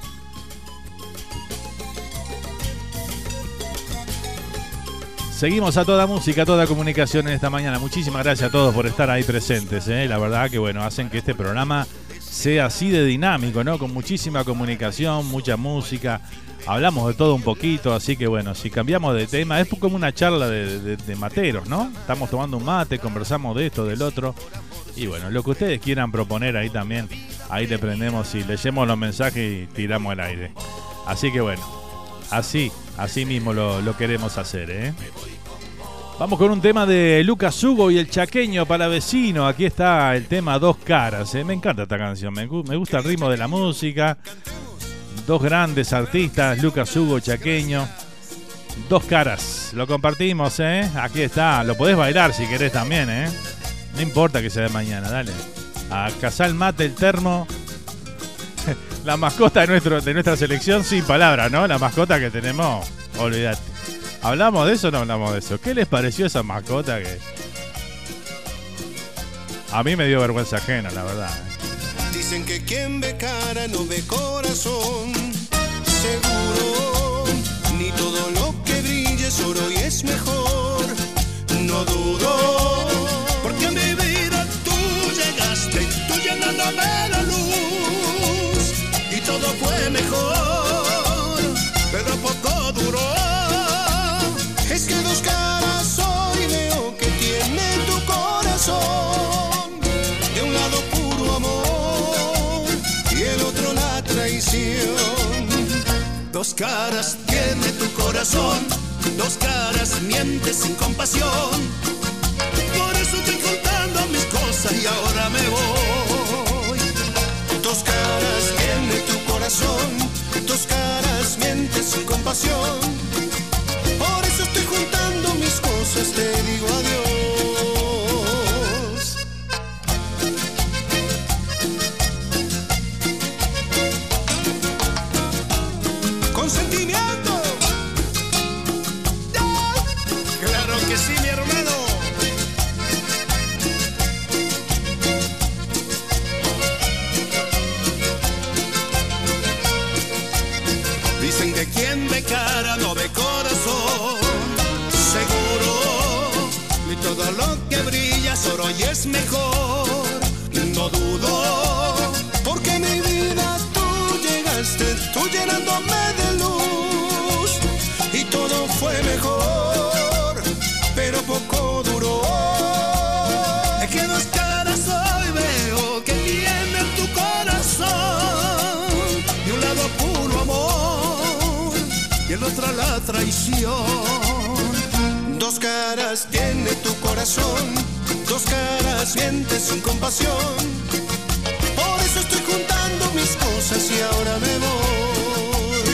Seguimos a toda música, a toda comunicación en esta mañana. Muchísimas gracias a todos por estar ahí presentes. ¿eh? La verdad que bueno, hacen que este programa sea así de dinámico, ¿no? Con muchísima comunicación, mucha música. Hablamos de todo un poquito, así que bueno, si cambiamos de tema, es como una charla de, materos, ¿no? Estamos tomando un mate, conversamos de esto, del otro. Y bueno, lo que ustedes quieran proponer ahí también, ahí le prendemos y leyemos los mensajes y tiramos al aire. Así que bueno, así, así mismo lo, queremos hacer, ¿eh? Vamos con un tema de Lucas Hugo y el chaqueño para vecino. Aquí está el tema Dos Caras. ¿eh? Me encanta esta canción, me, gusta el ritmo de la música. Dos grandes artistas, Lucas Hugo, chaqueño. Dos caras, lo compartimos, ¿eh? Aquí está, lo podés bailar si querés también, ¿eh? No importa que sea de mañana, dale. A Casal Mate, el termo. La mascota de, nuestro, de nuestra selección, sin palabras, ¿no? La mascota que tenemos, olvídate. ¿Hablamos de eso o no hablamos de eso? ¿Qué les pareció esa mascota que.? A mí me dio vergüenza ajena, la verdad. ¿eh? Dicen que quien ve cara no ve corazón. Seguro, ni todo lo que brille es oro es mejor. Dos caras tiene tu corazón, dos caras mientes sin compasión. Por eso estoy contando mis cosas y ahora me voy. Dos caras tiene tu corazón, dos caras mientes sin compasión estoy juntando mis cosas, te digo adiós. Brilla es oro y es mejor. No dudo, porque mi vida tú llegaste, tú llenándome de luz. Y todo fue mejor, pero poco duró. Es que dos caras hoy veo que tiene tu corazón. De un lado puro amor y el otro la traición. Dos caras tiene tu corazón, dos caras mientes sin compasión. Por eso estoy juntando mis cosas y ahora me voy.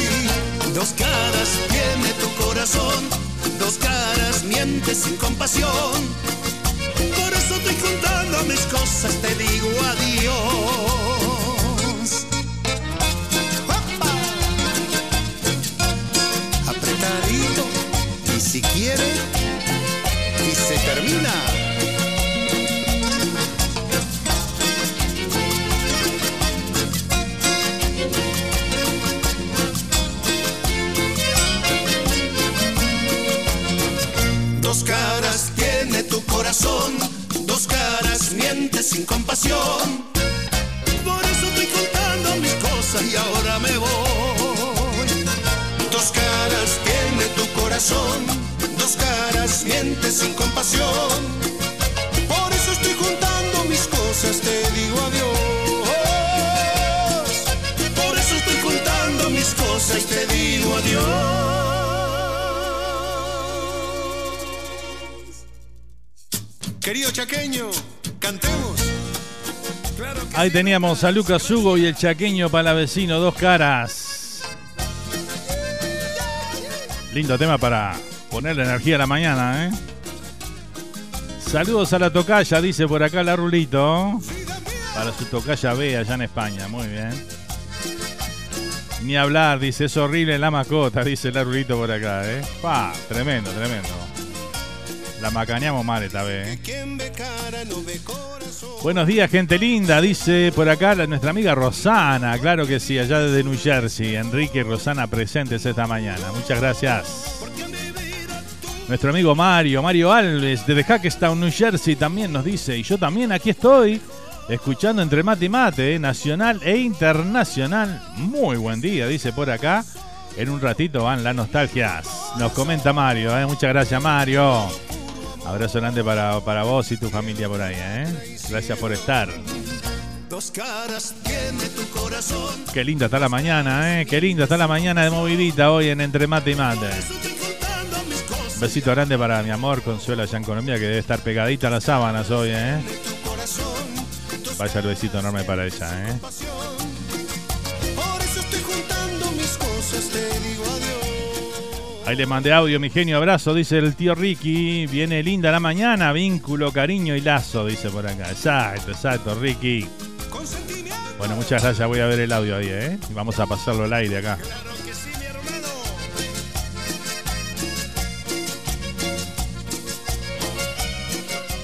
Dos caras tiene tu corazón, dos caras mientes sin compasión. Por eso estoy juntando mis cosas, te digo adiós. compasión. Por eso estoy contando mis cosas y ahora me voy. Dos caras tiene tu corazón, dos caras miente sin compasión. Por eso estoy contando mis cosas, te digo adiós. Por eso estoy contando mis cosas y te digo adiós. Querido chaqueño, cantemos. Ahí teníamos a Lucas Hugo y el chaqueño palavecino, dos caras. Lindo tema para ponerle energía a la mañana, ¿eh? Saludos a la tocaya, dice por acá la Rulito. Para su tocaya B allá en España, muy bien. Ni hablar, dice, es horrible la mascota, dice la Rulito por acá, ¿eh? Pa, tremendo, tremendo. La macaneamos mal esta vez, ¿eh? Buenos días, gente linda, dice por acá nuestra amiga Rosana. Claro que sí, allá desde New Jersey. Enrique y Rosana presentes esta mañana. Muchas gracias. Nuestro amigo Mario, Mario Alves, desde Hackestown, New Jersey, también nos dice, y yo también aquí estoy, escuchando entre mate y mate, nacional e internacional. Muy buen día, dice por acá. En un ratito van las nostalgias. Nos comenta Mario, ¿eh? muchas gracias Mario. Abrazo grande para, para vos y tu familia por ahí, ¿eh? Gracias por estar. Dos caras tiene tu corazón. Qué linda está la mañana, ¿eh? Qué linda está la mañana de movidita hoy en Entre Mate y Mate. Besito grande para mi amor Consuelo allá en Colombia, que debe estar pegadita a las sábanas hoy, ¿eh? Vaya el besito enorme para ella, ¿eh? Por eso estoy juntando mis cosas, te digo adiós. Ahí le mandé audio, mi genio, abrazo, dice el tío Ricky. Viene linda la mañana, vínculo, cariño y lazo, dice por acá. Exacto, exacto, Ricky. Bueno, muchas gracias, voy a ver el audio ahí, ¿eh? Y vamos a pasarlo al aire acá.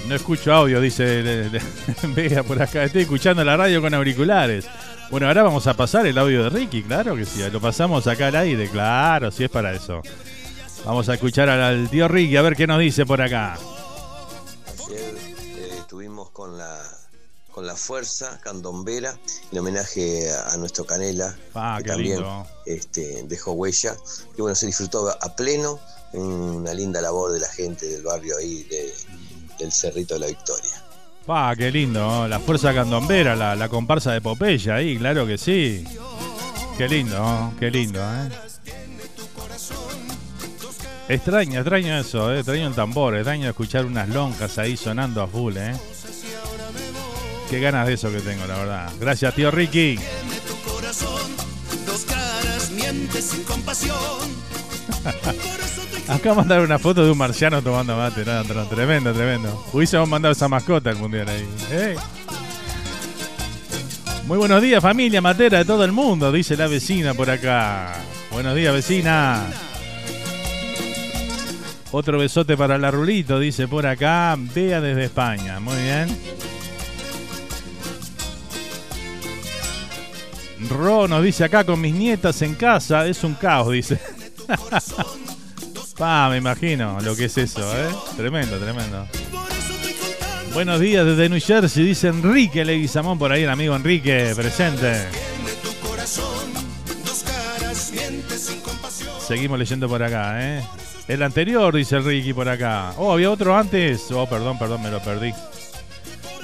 No escucho audio, dice Vega por acá. Estoy escuchando la radio con auriculares. Bueno, ahora vamos a pasar el audio de Ricky, claro que sí. Lo pasamos acá al aire, claro, si es para eso. Vamos a escuchar al, tío Ricky a ver qué nos dice por acá. Ayer eh, estuvimos con la con la fuerza candombera en homenaje a, a nuestro Canela Ah, que qué también lindo. este, dejó huella y bueno se disfrutó a pleno una linda labor de la gente del barrio ahí de- del Cerrito de la Victoria Pa, qué lindo, ¿no? la fuerza candombera, la, la comparsa de Popeye ahí, claro que sí. Qué lindo, ¿no? qué lindo, ¿eh? Extraño, extraño eso, ¿eh? extraño el tambor, extraño escuchar unas lonjas ahí sonando a full, ¿eh? Qué ganas de eso que tengo, la verdad. Gracias, tío Ricky. Acá mandar una foto de un marciano tomando mate, no, no, tremendo, tremendo. Hubiésemos mandado esa mascota al mundial ahí. ¿eh? Muy buenos días, familia matera de todo el mundo, dice la vecina por acá. Buenos días, vecina. Otro besote para la Rulito, dice por acá. Vea desde España. Muy bien. Ro nos dice acá con mis nietas en casa. Es un caos, dice. Pa, me imagino lo que es eso, ¿eh? Tremendo, tremendo. Buenos días desde New Jersey, dice Enrique Leguizamón por ahí, el amigo Enrique, presente. Seguimos leyendo por acá, ¿eh? El anterior, dice el Ricky por acá. Oh, había otro antes. Oh, perdón, perdón, me lo perdí.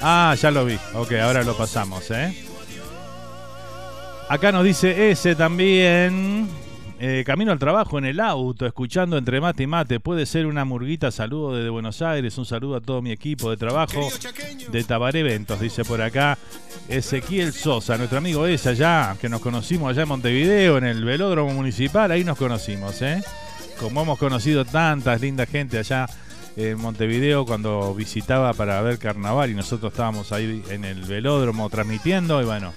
Ah, ya lo vi. Ok, ahora lo pasamos, ¿eh? Acá nos dice ese también. eh, camino al trabajo en el auto, escuchando entre mate y mate. Puede ser una murguita. Saludo desde Buenos Aires. Un saludo a todo mi equipo de trabajo de Tabaré Eventos, dice por acá Ezequiel Sosa, nuestro amigo es allá, que nos conocimos allá en Montevideo, en el velódromo municipal. Ahí nos conocimos, ¿eh? Como hemos conocido tantas lindas gente allá en Montevideo cuando visitaba para ver carnaval y nosotros estábamos ahí en el velódromo transmitiendo y bueno,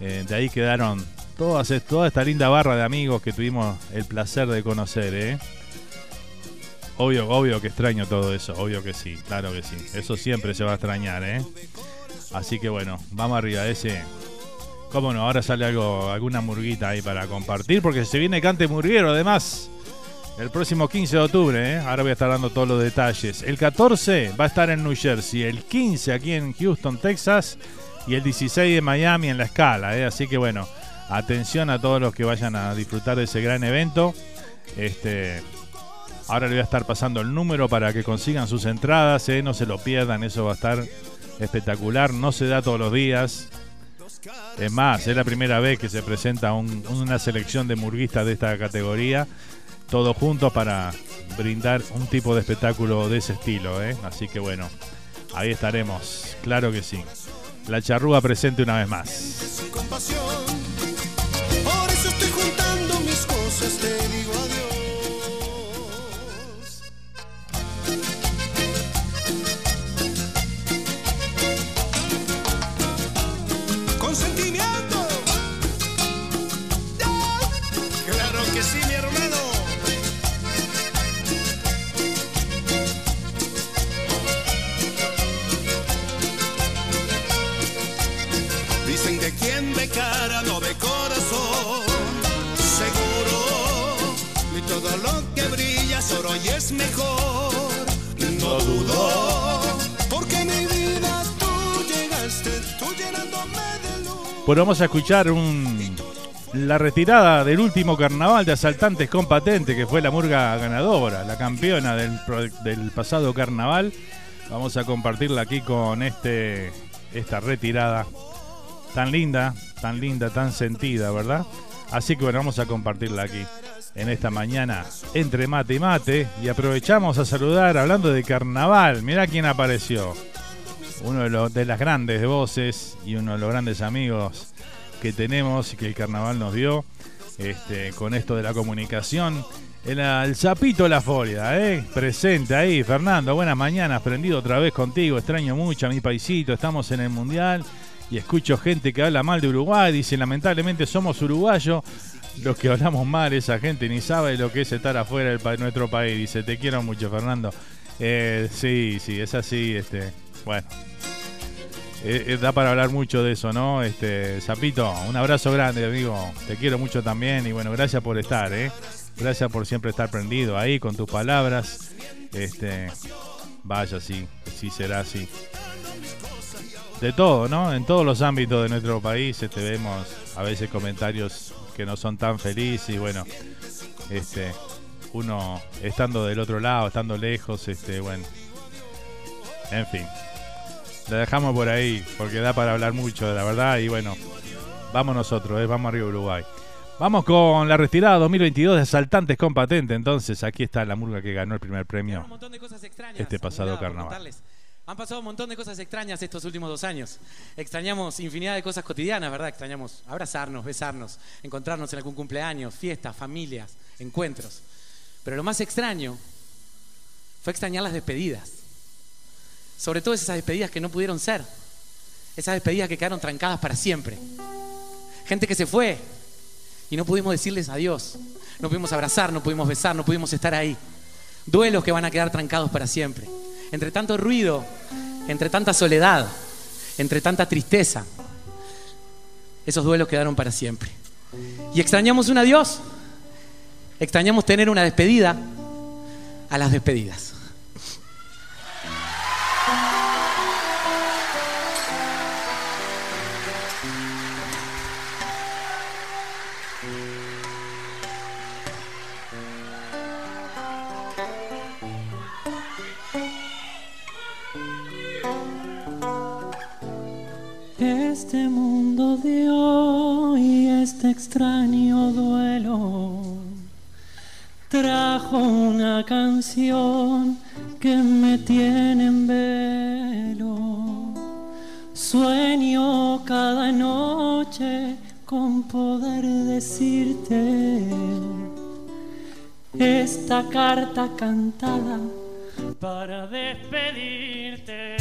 eh, de ahí quedaron todas, toda esta linda barra de amigos que tuvimos el placer de conocer, ¿eh? Obvio, obvio que extraño todo eso, obvio que sí, claro que sí. Eso siempre se va a extrañar, ¿eh? Así que bueno, vamos arriba, ese. Cómo no, ahora sale algo, alguna murguita ahí para compartir, porque se viene Cante Murguero además. El próximo 15 de octubre, ¿eh? ahora voy a estar dando todos los detalles. El 14 va a estar en New Jersey, el 15 aquí en Houston, Texas, y el 16 de Miami en la escala. ¿eh? Así que bueno, atención a todos los que vayan a disfrutar de ese gran evento. Este, ahora le voy a estar pasando el número para que consigan sus entradas, ¿eh? no se lo pierdan, eso va a estar espectacular, no se da todos los días. Es más, es la primera vez que se presenta un- una selección de murguistas de esta categoría, todos juntos para brindar un tipo de espectáculo de ese estilo. ¿eh? Así que bueno, Ahí estaremos, claro que sí. La charrúa presente una vez más. Es mejor. No dudo, porque mi vida tú llegaste, tú llenándome de luz. Bueno, vamos a escuchar la retirada del último carnaval de asaltantes con patente, que fue la murga ganadora, la campeona del pasado carnaval. Vamos a compartirla aquí con este esta retirada tan linda, tan linda, tan sentida, ¿verdad? Así que bueno, vamos a compartirla aquí en esta mañana entre mate y mate y aprovechamos a saludar hablando de carnaval. Mirá quién apareció. Uno de, las grandes voces y uno de los grandes amigos que tenemos y que el carnaval nos dio este, con esto de la comunicación. El, el Zapito La Folia, ¿eh? presente ahí. Fernando, buenas mañanas, prendido otra vez contigo. Extraño mucho a mi paisito, estamos en el Mundial y escucho gente que habla mal de Uruguay. Dice, lamentablemente somos uruguayos. Los que hablamos mal, esa gente ni sabe lo que es estar afuera de nuestro país. Dice, te quiero mucho, Fernando. Eh, sí, sí, es así. Este, bueno, eh, eh, da para hablar mucho de eso, ¿no? Este, Zapito, un abrazo grande, amigo. Te quiero mucho también y bueno, gracias por estar, ¿eh? Gracias por siempre estar prendido ahí con tus palabras. Este, vaya, sí, sí será así. De todo, ¿no? En todos los ámbitos de nuestro país este, vemos a veces comentarios que no son tan felices y bueno, este, uno estando del otro lado, estando lejos, este, bueno, en fin. La dejamos por ahí porque da para hablar mucho, de la verdad. Y bueno, vamos nosotros, eh, vamos arriba Uruguay. Vamos con la retirada 2022 de Asaltantes con Patente. Entonces, aquí está la murga que ganó el primer premio este pasado carnaval. Han pasado un montón de cosas extrañas estos últimos dos años. Extrañamos infinidad de cosas cotidianas, ¿verdad? Extrañamos abrazarnos, besarnos, encontrarnos en algún cumpleaños, fiestas, familias, encuentros. Pero lo más extraño fue extrañar las despedidas. Sobre todo esas despedidas que no pudieron ser. Esas despedidas que quedaron trancadas para siempre. Gente que se fue y no pudimos decirles adiós. No pudimos abrazar, no pudimos besar, no pudimos estar ahí. Duelos que van a quedar trancados para siempre. Entre tanto ruido, entre tanta soledad, entre tanta tristeza, esos duelos quedaron para siempre. Y extrañamos un adiós. Extrañamos tener una despedida a las despedidas. Este extraño duelo, trajo una canción que me tiene en velo. Sueño cada noche con poder decirte esta carta cantada para despedirte.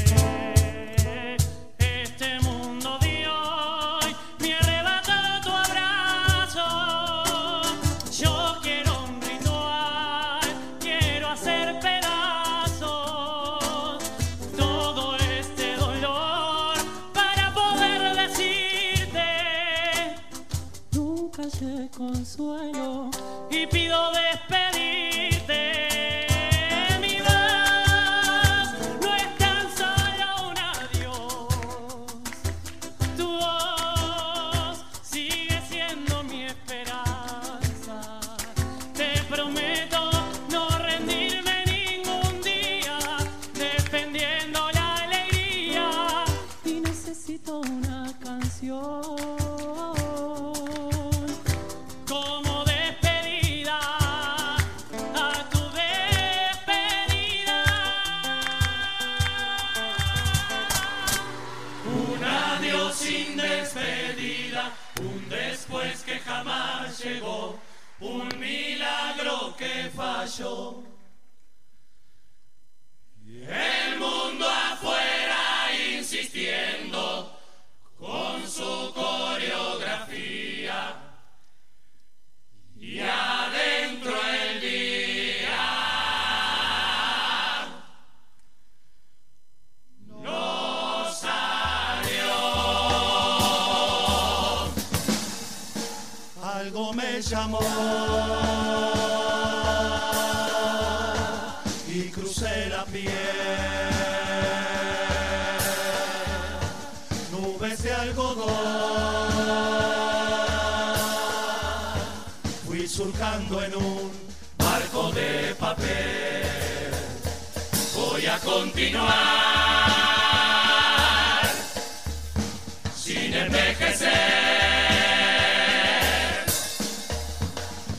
sin envejecer.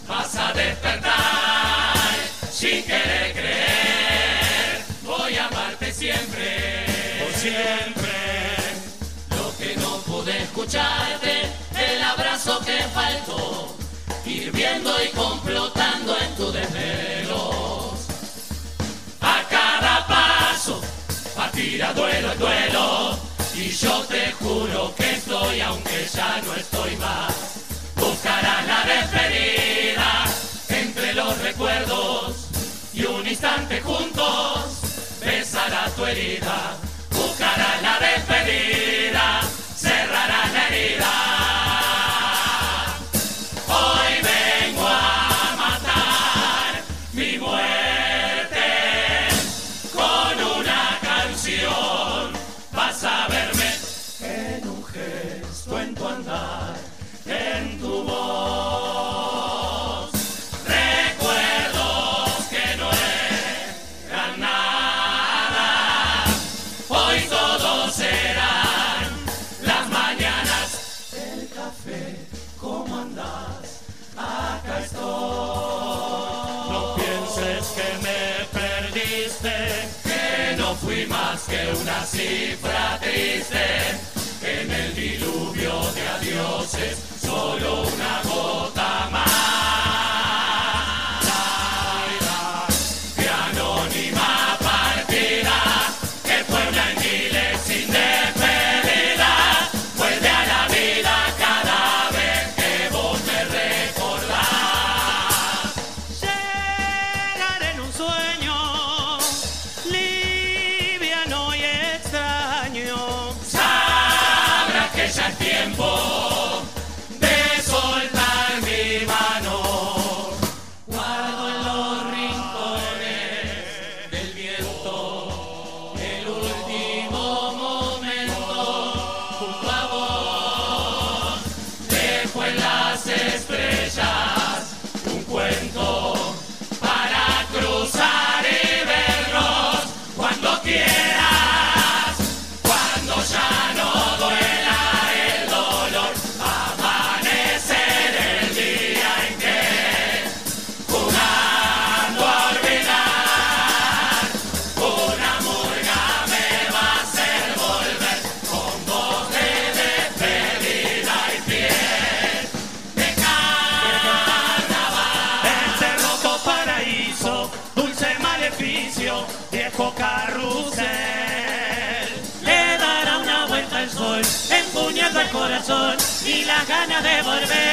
Vas a despertar sin querer creer. Voy a amarte siempre, siempre. Lo que no pude escucharte, el abrazo que faltó, hirviendo y complotando en tu desvelo. vida, duelo duelo. Y yo te juro que estoy, aunque ya no estoy más. Buscarás la despedida entre los recuerdos y un instante juntos besará tu herida. It's de volver.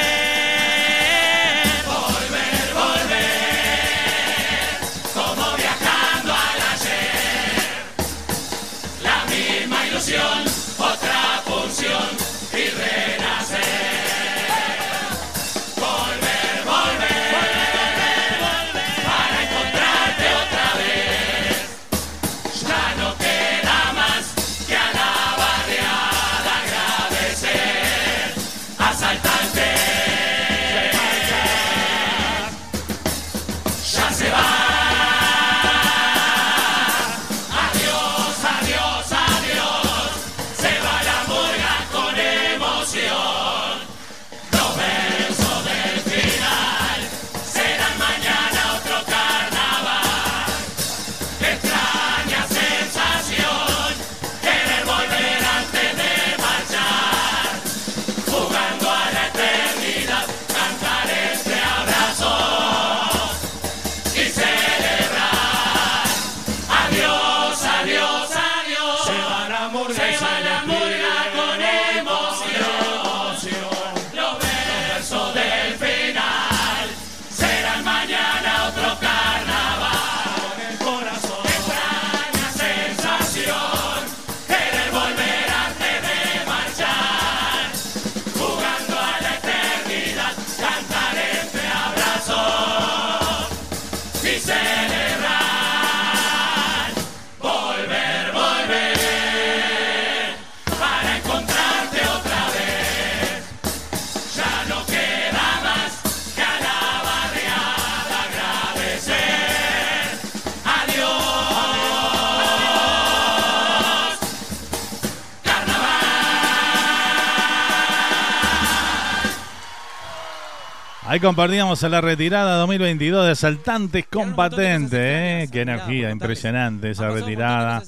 Ahí compartíamos a la retirada 2022 de Asaltantes Compatentes. ¿eh? Qué energía, impresionante esa retirada.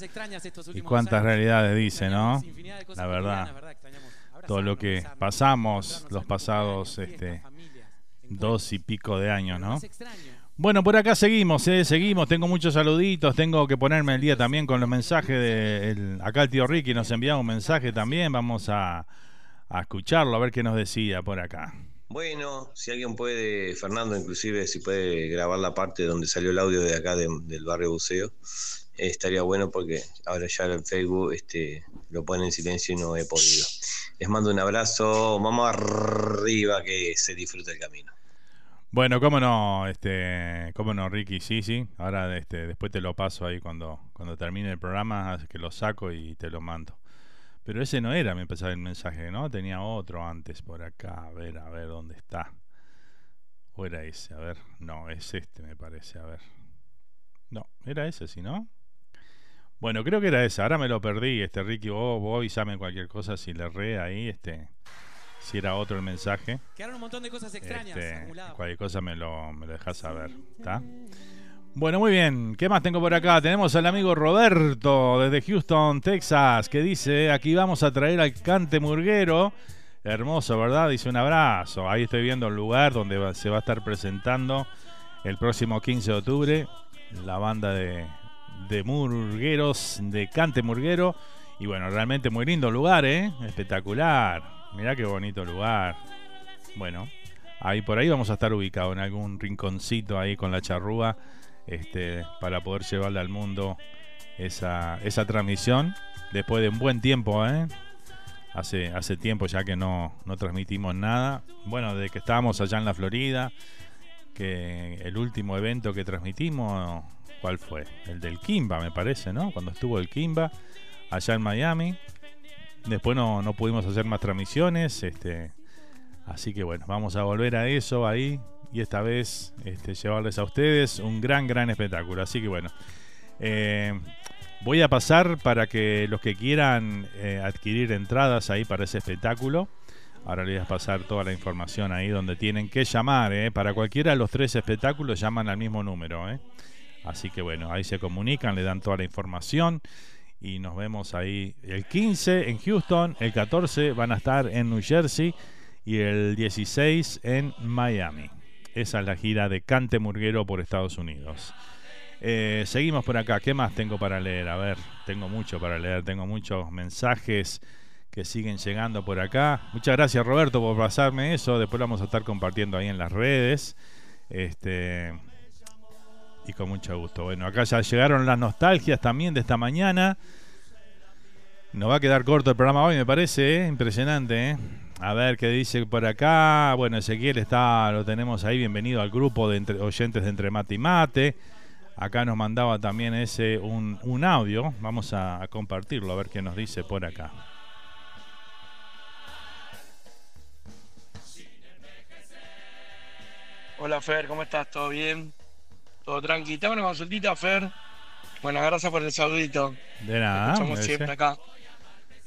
Y cuántas realidades dice, ¿no? La verdad. Todo lo que pasamos los pasados este, dos y pico de años, ¿no? Bueno, por acá seguimos, ¿eh? seguimos. Tengo muchos saluditos. Tengo que ponerme el día también con los mensajes de. acá el tío Ricky nos enviaba un mensaje también. Vamos a, a escucharlo, a ver qué nos decía por acá. Bueno, si alguien puede, Fernando, inclusive si puede grabar la parte donde salió el audio de acá del barrio Buceo, estaría bueno porque ahora ya en Facebook este, lo ponen en silencio y no he podido. Les mando un abrazo, vamos arriba que se disfrute el camino. Bueno, cómo no, este, cómo no, Ricky, sí, sí. Ahora este, después te lo paso ahí cuando, cuando termine el programa, que lo saco y te lo mando. Pero ese no era, me empezaba el mensaje, ¿no? Tenía otro antes por acá. A ver, a ver dónde está. O era ese, a ver. No, es este, me parece, a ver. No, era ese, ¿sí, no? Bueno, creo que era ese. Ahora me lo perdí, este Ricky. Vos, vos avisame cualquier cosa si le re ahí, este. Si era otro el mensaje. Quedaron un montón de cosas extrañas. Este, cualquier cosa me lo, me lo dejas saber, ¿está? Bueno, muy bien. ¿Qué más tengo por acá? Tenemos al amigo Roberto desde Houston, Texas, que dice, aquí vamos a traer al cante murguero. Hermoso, ¿verdad? Dice un abrazo. Ahí estoy viendo el lugar donde se va a estar presentando el próximo 15 de octubre la banda de, murgueros, de cante murguero. Y bueno, realmente muy lindo lugar, ¿eh? Espectacular. Mirá qué bonito lugar. Bueno, ahí por ahí vamos a estar ubicados en algún rinconcito ahí con la charrúa este, para poder llevarle al mundo esa, esa transmisión después de un buen tiempo, ¿eh? Hace, hace tiempo ya que no, no transmitimos nada. Bueno, desde que estábamos allá en la Florida, que el último evento que transmitimos, ¿cuál fue? El del Kimba, me parece, ¿no? Cuando estuvo el Kimba allá en Miami. Después no, no pudimos hacer más transmisiones. Este, así que bueno, vamos a volver a eso ahí y esta vez este, llevarles a ustedes un gran, gran espectáculo. Así que bueno, eh, voy a pasar para que los que quieran eh, adquirir entradas ahí para ese espectáculo. Ahora les voy a pasar toda la información ahí donde tienen que llamar. Eh. Para cualquiera de los tres espectáculos llaman al mismo número. Así que bueno, ahí se comunican, le dan toda la información y nos vemos ahí el 15 en Houston, el 14 van a estar en New Jersey y el 16 en Miami. Esa es la gira de Cante Murguero por Estados Unidos. Eh, seguimos por acá. ¿Qué más tengo para leer? A ver, tengo mucho para leer. Tengo muchos mensajes que siguen llegando por acá. Muchas gracias Roberto por pasarme eso. Después lo vamos a estar compartiendo ahí en las redes. Este y con mucho gusto. Bueno, acá ya llegaron las nostalgias también de esta mañana. Nos va a quedar corto el programa hoy, me parece, ¿eh? impresionante. ¿eh? A ver qué dice por acá. Bueno, Ezequiel está, lo tenemos ahí. Bienvenido al grupo de oyentes de Entre Mate y Mate. Acá nos mandaba también ese un, audio. Vamos a, compartirlo a ver qué nos dice por acá. Hola Fer, ¿cómo estás? ¿Todo bien? ¿Todo tranqui? Te una consultita, Fer. Bueno, gracias por el saludito. De nada. Estamos siempre acá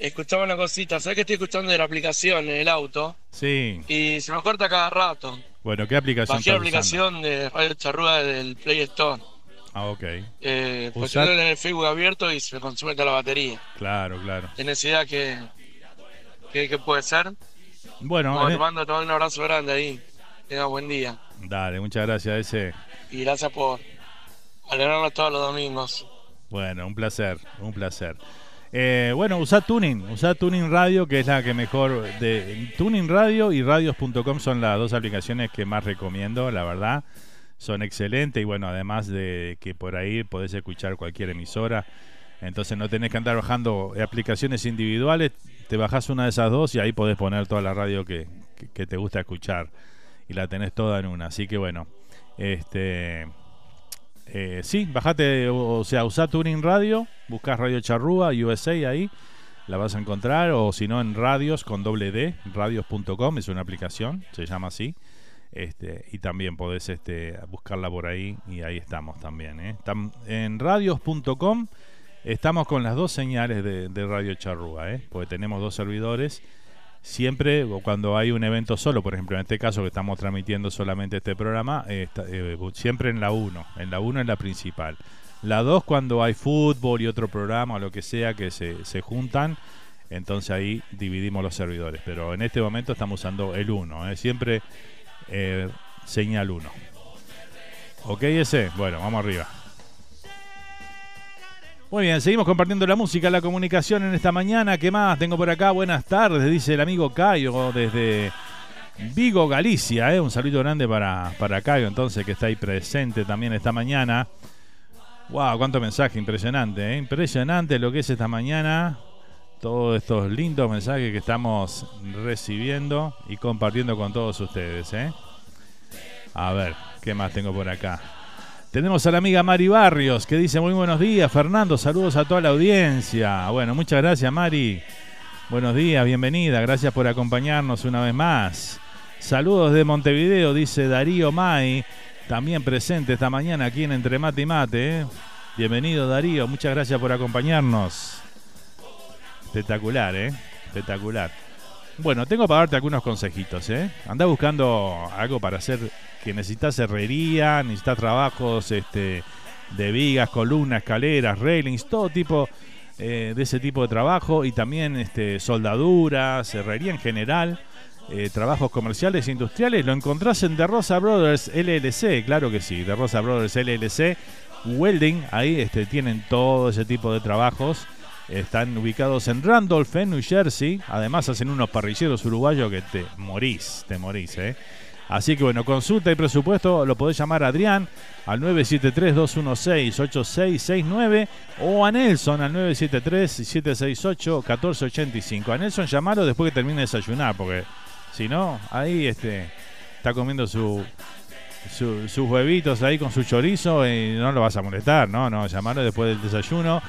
escuchaba una cosita, ¿sabes que estoy escuchando de la aplicación en el auto? Sí. Y se me corta cada rato. Bueno, ¿qué aplicación? Bajé la aplicación de Radio Charrúa del Play Store. Ah, ok. Eh, pues en el Facebook abierto y se me consume toda la batería. Claro, claro. ¿Tienes idea que, que, puede ser? Bueno, te mando todo un abrazo grande ahí. Tenga buen día. Dale, muchas gracias, ese. Y gracias por alegrarnos todos los domingos. Bueno, un placer, un placer. Eh, bueno, usa Tuning, usa Tuning Radio, que es la que mejor. De, Tuning Radio y radios.com son las dos aplicaciones que más recomiendo, la verdad. Son excelentes y bueno, además de que por ahí podés escuchar cualquier emisora. Entonces no tenés que andar bajando aplicaciones individuales, te bajás una de esas dos y ahí podés poner toda la radio que, que te gusta escuchar. Y la tenés toda en una. Así que bueno, este eh, sí, bajate, o, sea, usa Tuning Radio, buscas Radio Charrúa, USA ahí, la vas a encontrar, o si no en radios con doble D, radios.com, es una aplicación, se llama así. Este, y también podés este, buscarla por ahí y ahí estamos también. ¿eh? en radios.com estamos con las dos señales de, Radio Charrúa, ¿eh? porque tenemos dos servidores siempre cuando hay un evento solo, por ejemplo, en este caso que estamos transmitiendo solamente este programa, eh, siempre en la 1, en la 1 es la principal. La 2 cuando hay fútbol y otro programa o lo que sea que se, se juntan, entonces ahí dividimos los servidores, pero en este momento estamos usando el 1, eh, siempre eh, señal 1. ¿Ok ese? Bueno, vamos arriba. Muy bien, seguimos compartiendo la música, la comunicación en esta mañana. ¿Qué más tengo por acá? Buenas tardes, dice el amigo Cayo desde Vigo, Galicia. ¿eh? Un saludo grande para, para Cayo, entonces, que está ahí presente también esta mañana. ¡Wow! ¡Cuánto mensaje! Impresionante, ¿eh? Impresionante lo que es esta mañana. Todos estos lindos mensajes que estamos recibiendo y compartiendo con todos ustedes, ¿eh? A ver, ¿qué más tengo por acá? Tenemos a la amiga Mari Barrios que dice muy buenos días, Fernando, saludos a toda la audiencia. Bueno, muchas gracias Mari. Buenos días, bienvenida, gracias por acompañarnos una vez más. Saludos de Montevideo, dice Darío May, también presente esta mañana aquí en Entre Mate y Mate. ¿eh? Bienvenido Darío, muchas gracias por acompañarnos. Espectacular, ¿eh? Espectacular. Bueno, tengo para darte algunos consejitos, ¿eh? Anda buscando algo para hacer que necesitas herrería, necesitas trabajos este, de vigas, columnas, escaleras, railings, todo tipo eh, de ese tipo de trabajo y también este, soldaduras, herrería en general, eh, trabajos comerciales e industriales. Lo encontrás en De Rosa Brothers LLC, claro que sí, De Rosa Brothers LLC, Welding, ahí este, tienen todo ese tipo de trabajos. Están ubicados en Randolph, en New Jersey. Además hacen unos parrilleros uruguayos que te morís, te morís, ¿eh? Así que bueno, consulta y presupuesto lo podés llamar a Adrián al 973-216-8669 o a Nelson al 973-768-1485. A Nelson llamalo después que termine de desayunar, porque si no, ahí este, está comiendo su, su- sus huevitos ahí con su chorizo y no lo vas a molestar, ¿no? No, llamalo después del desayuno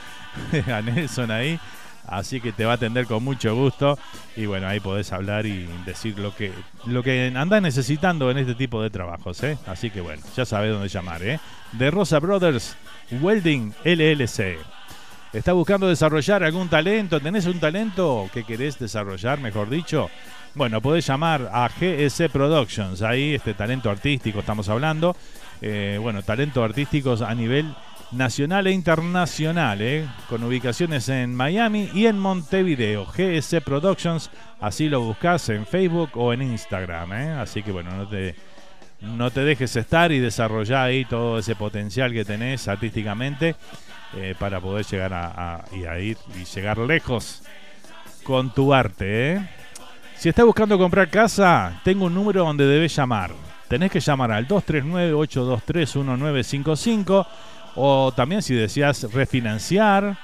a Nelson ahí. Así que te va a atender con mucho gusto. Y bueno, ahí podés hablar y decir lo que, lo que andás necesitando en este tipo de trabajos, ¿eh? Así que bueno, ya sabés dónde llamar, ¿eh? De Rosa Brothers Welding LLC. ¿Estás buscando desarrollar algún talento? ¿Tenés un talento que querés desarrollar, mejor dicho? Bueno, podés llamar a GS Productions. Ahí, este talento artístico estamos hablando. Eh, bueno, talentos artísticos a nivel nacional e internacional, ¿eh? con ubicaciones en Miami y en Montevideo. GS Productions, así lo buscas en Facebook o en Instagram. ¿eh? Así que bueno, no te, no te dejes estar y desarrollar ahí todo ese potencial que tenés artísticamente eh, para poder llegar a, ir y llegar lejos con tu arte. Si estás buscando comprar casa, tengo un número donde debes llamar. Tenés que llamar al 239-823-1955 o también si deseas refinanciar,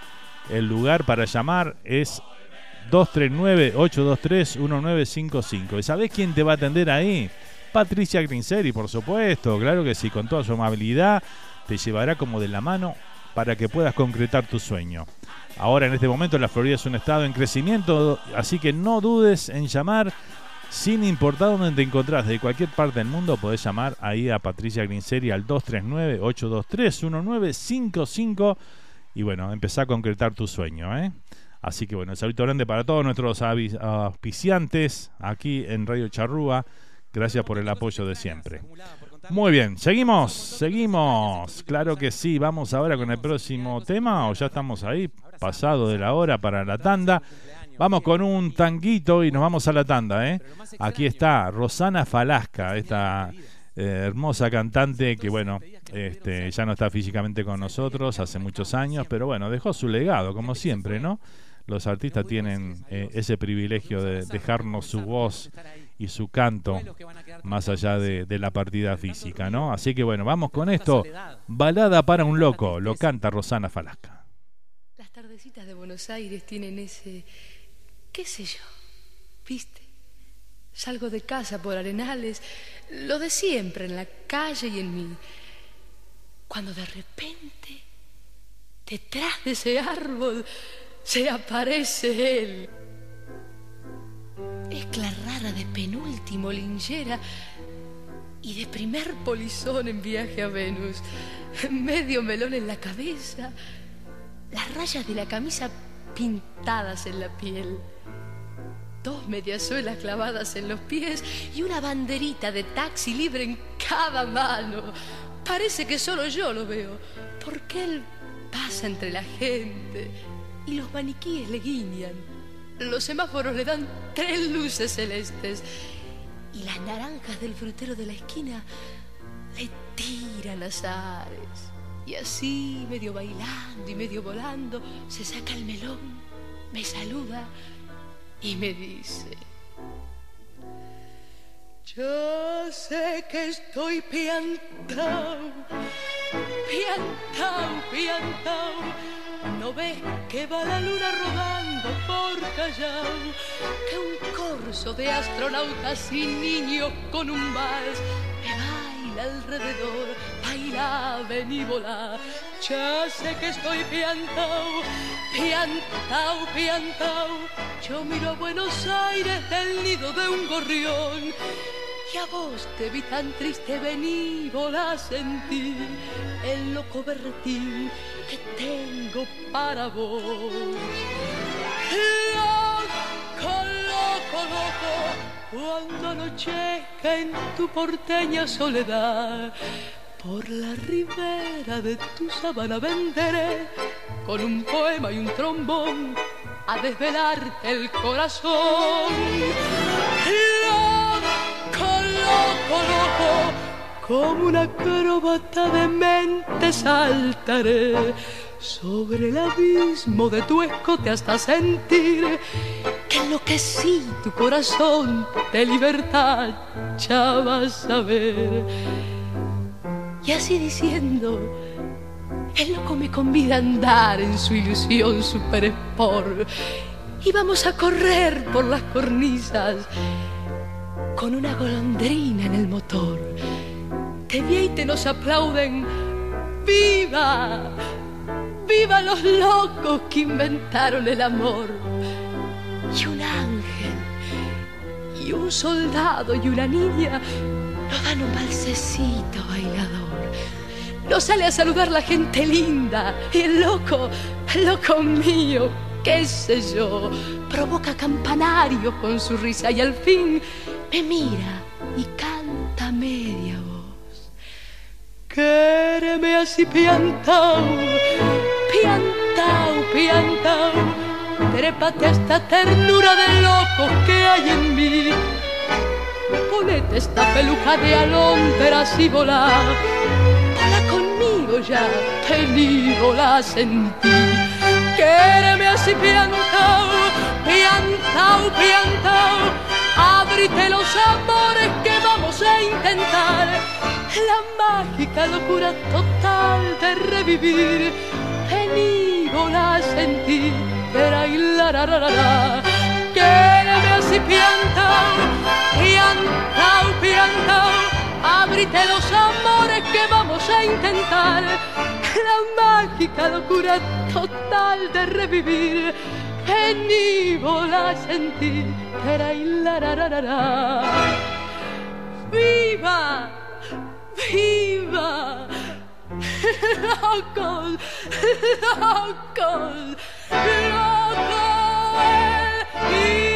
el lugar para llamar es 239-823-1955. ¿Y sabés quién te va a atender ahí? Patricia Grinseri, por supuesto, claro que sí, con toda su amabilidad te llevará como de la mano para que puedas concretar tu sueño. Ahora en este momento la Florida es un estado en crecimiento, así que no dudes en llamar sin importar dónde te encontrás, de cualquier parte del mundo podés llamar ahí a Patricia Grinseri al 239-823-1955 y bueno, empezá a concretar tu sueño. ¿eh? Así que bueno, saludo grande para todos nuestros auspiciantes aquí en Radio Charrúa. Gracias por el apoyo de siempre. Muy bien, seguimos, seguimos. Claro que sí, vamos ahora con el próximo tema o ya estamos ahí, pasado de la hora para la tanda. Vamos con un tanguito y nos vamos a la tanda, ¿eh? Aquí está Rosana Falasca, esta eh, hermosa cantante que, bueno, este, ya no está físicamente con nosotros hace muchos años, pero bueno, dejó su legado, como siempre, ¿no? Los artistas tienen eh, ese privilegio de dejarnos su voz y su canto más allá de, de la partida física, ¿no? Así que bueno, vamos con esto. Balada para un loco, lo canta Rosana Falasca. Las tardecitas de Buenos Aires tienen ese, qué sé yo, ¿viste? Salgo de casa por arenales, lo de siempre, en la calle y en mí. Cuando de repente, detrás de ese árbol, se aparece él. Escla rara de penúltimo linchera y de primer polizón en viaje a Venus. Medio melón en la cabeza, las rayas de la camisa pintadas en la piel. Dos mediasuelas clavadas en los pies y una banderita de taxi libre en cada mano. Parece que solo yo lo veo, porque él pasa entre la gente y los maniquíes le guiñan. Los semáforos le dan tres luces celestes y las naranjas del frutero de la esquina le tiran azares. Y así, medio bailando y medio volando, se saca el melón, me saluda y me dice, yo sé que estoy piantao, piantao, piantao. ¿No ves que va la luna rodando por Callao? Que un corso de astronautas y niños con un vals me baila alrededor, baila, ven y volá. Ya sé que estoy piantao, piantao, piantao. Yo miro a Buenos Aires del nido de un gorrión y a vos te vi tan triste, vení, volá, sentí el loco berretín que tengo para vos. Loco, loco, loco, cuando anochezca en tu porteña soledad, por la ribera de tu sabana venderé con un poema y un trombón a desvelarte el corazón. Loco, loco, loco, como una acróbata de mente saltaré sobre el abismo de tu escote hasta sentir que enloquecí tu corazón de libertad, ya vas a ver. Y así diciendo, el loco me convida a andar en su ilusión super sport y vamos a correr por las cornisas con una golondrina en el motor. Te vi y nos aplauden. ¡Viva! ¡Viva los locos que inventaron el amor! Y un ángel, y un soldado y una niña nos dan un balsecito bailador. Nos sale a saludar la gente linda y el loco, loco mío, qué sé yo, provoca campanarios con su risa y al fin me mira y canta media voz. Quéreme así piantao, piantao, piantao, trépate a esta ternura de locos que hay en mí. Ponete esta peluca de alondras y volá, ya, vení, volá, sentí. Quéreme así piantao, piantao, piantao, ábrite los amores que vamos a intentar. La mágica locura total de revivir. Y la la la la la. Quéreme así piantao, piantao, piantao, ábrite los amores que vamos a intentar. La mágica locura total de revivir. Vení, volá, sentir, era y la la la la la. ¡Viva! ¡Viva! ¡Locos! ¡Locos! ¡Locos! ¡Y locos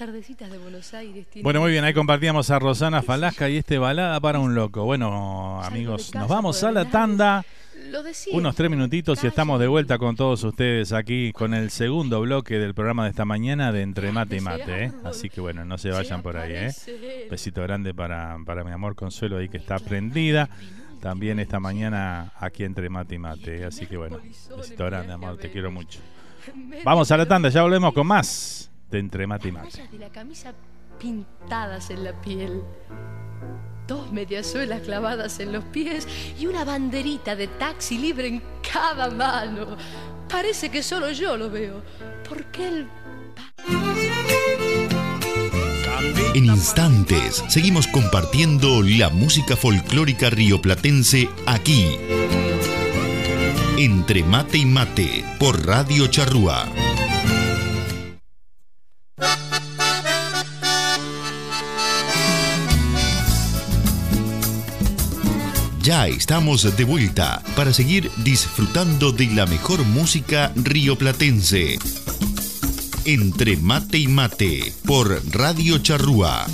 tardecitas de Buenos Aires tienen... Bueno, muy bien, ahí compartíamos a Rosana Falasca y este balada para un loco. Bueno, amigos, nos vamos a la tanda. Unos tres minutitos y estamos de vuelta con todos ustedes aquí con el segundo bloque del programa de esta mañana de Entre Mate y Mate. ¿eh? Así que bueno, no se vayan por ahí. ¿eh? Besito grande para, para mi amor Consuelo ahí que está prendida. También esta mañana aquí entre Mate y Mate. ¿eh? Así que bueno, besito grande, amor, te quiero mucho. Vamos a la tanda, ya volvemos con más de Entre Mate y Mate. rayas de la camisa pintadas en la piel, dos mediasuelas clavadas en los pies y una banderita de taxi libre en cada mano. Parece que solo yo lo veo, porque él... En instantes seguimos compartiendo la música folclórica rioplatense aquí. Entre mate y mate por Radio Charrúa. Ya estamos de vuelta para seguir disfrutando de la mejor música rioplatense. Entre mate y mate por Radio Charrúa.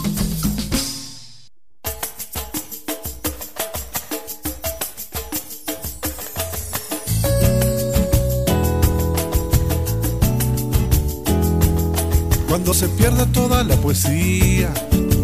Cuando se pierda toda la poesía,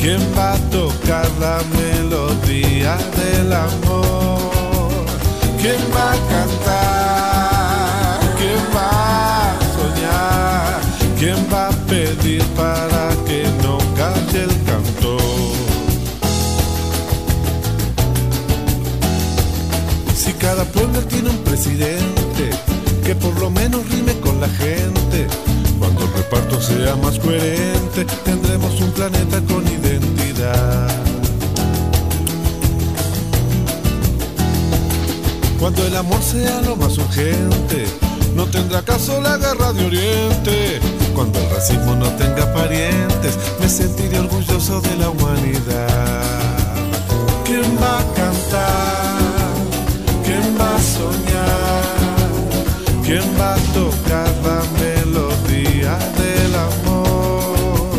quién va a tocar la melodía del amor, quién va a cantar, quién va a soñar, quién va a pedir para que no calle el canto. Si cada pueblo tiene un presidente que por lo menos rime con la gente, cuando el reparto sea más coherente, tendremos un planeta con Cuando el amor sea lo más urgente, no tendrá caso la guerra de Oriente. Cuando el racismo no tenga parientes, me sentiré orgulloso de la humanidad. ¿Quién va a cantar? ¿Quién va a soñar? ¿Quién va a tocar la melodía del amor?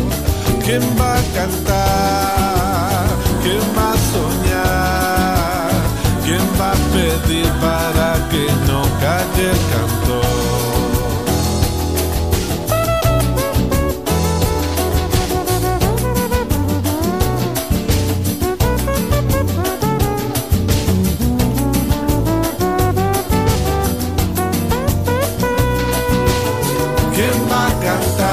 ¿Quién va a cantar? ¿Quién va a pedir para que no calle el canto? ¿Quién va a cantar?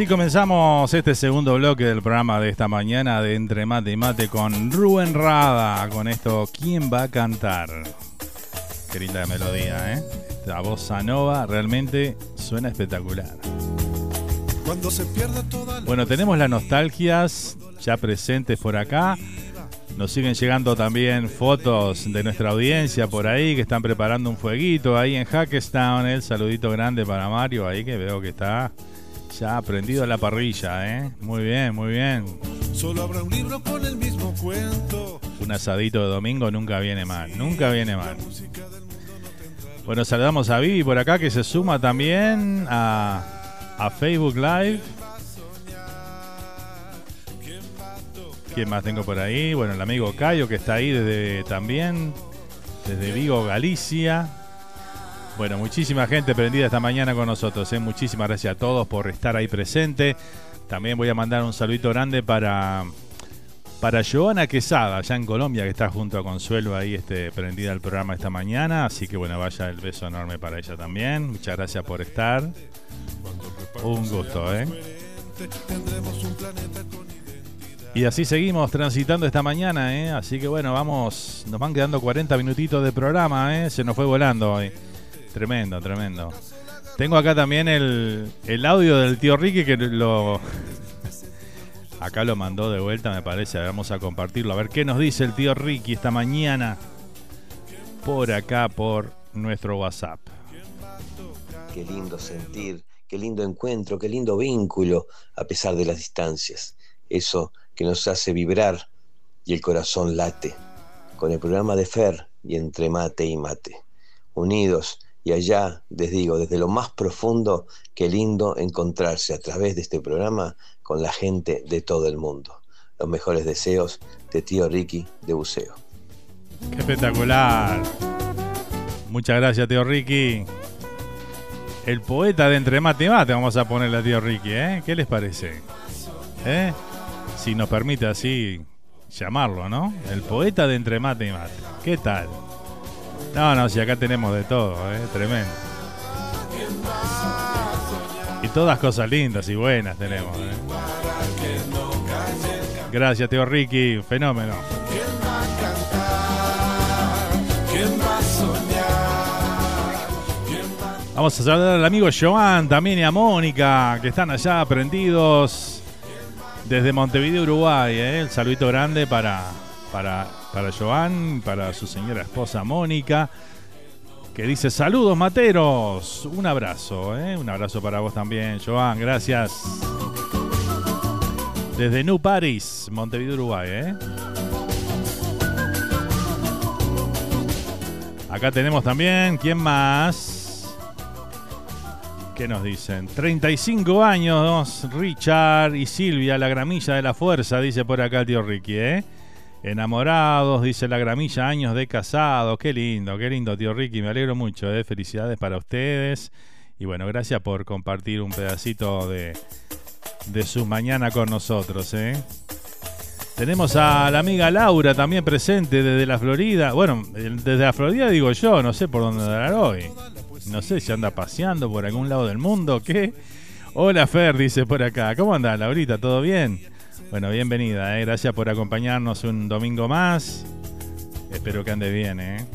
Así comenzamos este segundo bloque del programa de esta mañana de Entre Mate y Mate con Rubén Rada. Con esto, ¿quién va a cantar? Qué linda melodía, ¿eh? Esta bossa nova realmente suena espectacular. Cuando se pierda toda la Bueno, tenemos las nostalgias ya presentes por acá. Nos siguen llegando también fotos de nuestra audiencia por ahí que están preparando un fueguito ahí en Hackestown. El saludito grande para Mario ahí que veo que está ya prendido a la parrilla, ¿eh? Muy bien, muy bien. Solo habrá un libro con el mismo cuento. Un asadito de domingo nunca viene mal, nunca viene mal. Bueno, saludamos a Vivi por acá que se suma también a, a Facebook Live. ¿Quién más tengo por ahí? Bueno, el amigo Cayo que está ahí desde también, desde Vigo, Galicia. Bueno, muchísima gente prendida esta mañana con nosotros. ¿eh? Muchísimas gracias a todos por estar ahí presente. También voy a mandar un saludito grande para, para Joana Quesada, allá en Colombia, que está junto a Consuelo ahí este, prendida al programa esta mañana. Así que bueno, vaya el beso enorme para ella también. Muchas gracias por estar. Un gusto, ¿eh? Y así seguimos transitando esta mañana, ¿eh? Así que bueno, vamos, nos van quedando 40 minutitos de programa, ¿eh? Se nos fue volando hoy. Tremendo, tremendo. Tengo acá también el, el audio del tío Ricky que lo, Acá lo mandó de vuelta, me parece. Vamos a compartirlo. A ver qué nos dice el tío Ricky esta mañana. Por acá, por nuestro WhatsApp. Qué lindo sentir, qué lindo encuentro, qué lindo vínculo, a pesar de las distancias. Eso que nos hace vibrar y el corazón late. Con el programa de Fer y entre mate y mate. Unidos y allá, les digo, desde lo más profundo, qué lindo encontrarse a través de este programa con la gente de todo el mundo. Los mejores deseos de tío Ricky de Buceo. Qué espectacular. Muchas gracias, tío Ricky. El poeta de Entre Mate y Mate, vamos a ponerle a tío Ricky, ¿eh? ¿Qué les parece? ¿Eh? Si nos permite así llamarlo, ¿no? El poeta de Entre Mate y Mate. ¿Qué tal? No, no, si acá tenemos de todo, ¿eh? Tremendo. Y todas cosas lindas y buenas tenemos, ¿eh? Gracias, tío Ricky. Fenómeno. Vamos a saludar al amigo Joan también y a Mónica, que están allá prendidos desde Montevideo, Uruguay. ¿eh? El saludito grande para, para, para Joan, para su señora esposa Mónica, que dice saludos materos. Un abrazo, ¿eh? un abrazo para vos también, Joan. Gracias. Desde New Paris, Montevideo, Uruguay. ¿eh? Acá tenemos también, ¿quién más? ¿Qué nos dicen? 35 años, Richard y Silvia, la gramilla de la fuerza, dice por acá el tío Ricky, ¿eh? Enamorados, dice la gramilla, años de casado. Qué lindo, qué lindo, tío Ricky. Me alegro mucho, ¿eh? Felicidades para ustedes. Y bueno, gracias por compartir un pedacito de, de su mañana con nosotros, ¿eh? Tenemos a la amiga Laura también presente desde la Florida. Bueno, desde la Florida digo yo, no sé por dónde andará hoy. No sé si anda paseando por algún lado del mundo, ¿qué? Hola Fer, dice por acá. ¿Cómo anda Laurita? ¿Todo bien? Bueno, bienvenida, ¿eh? gracias por acompañarnos un domingo más. Espero que ande bien, ¿eh?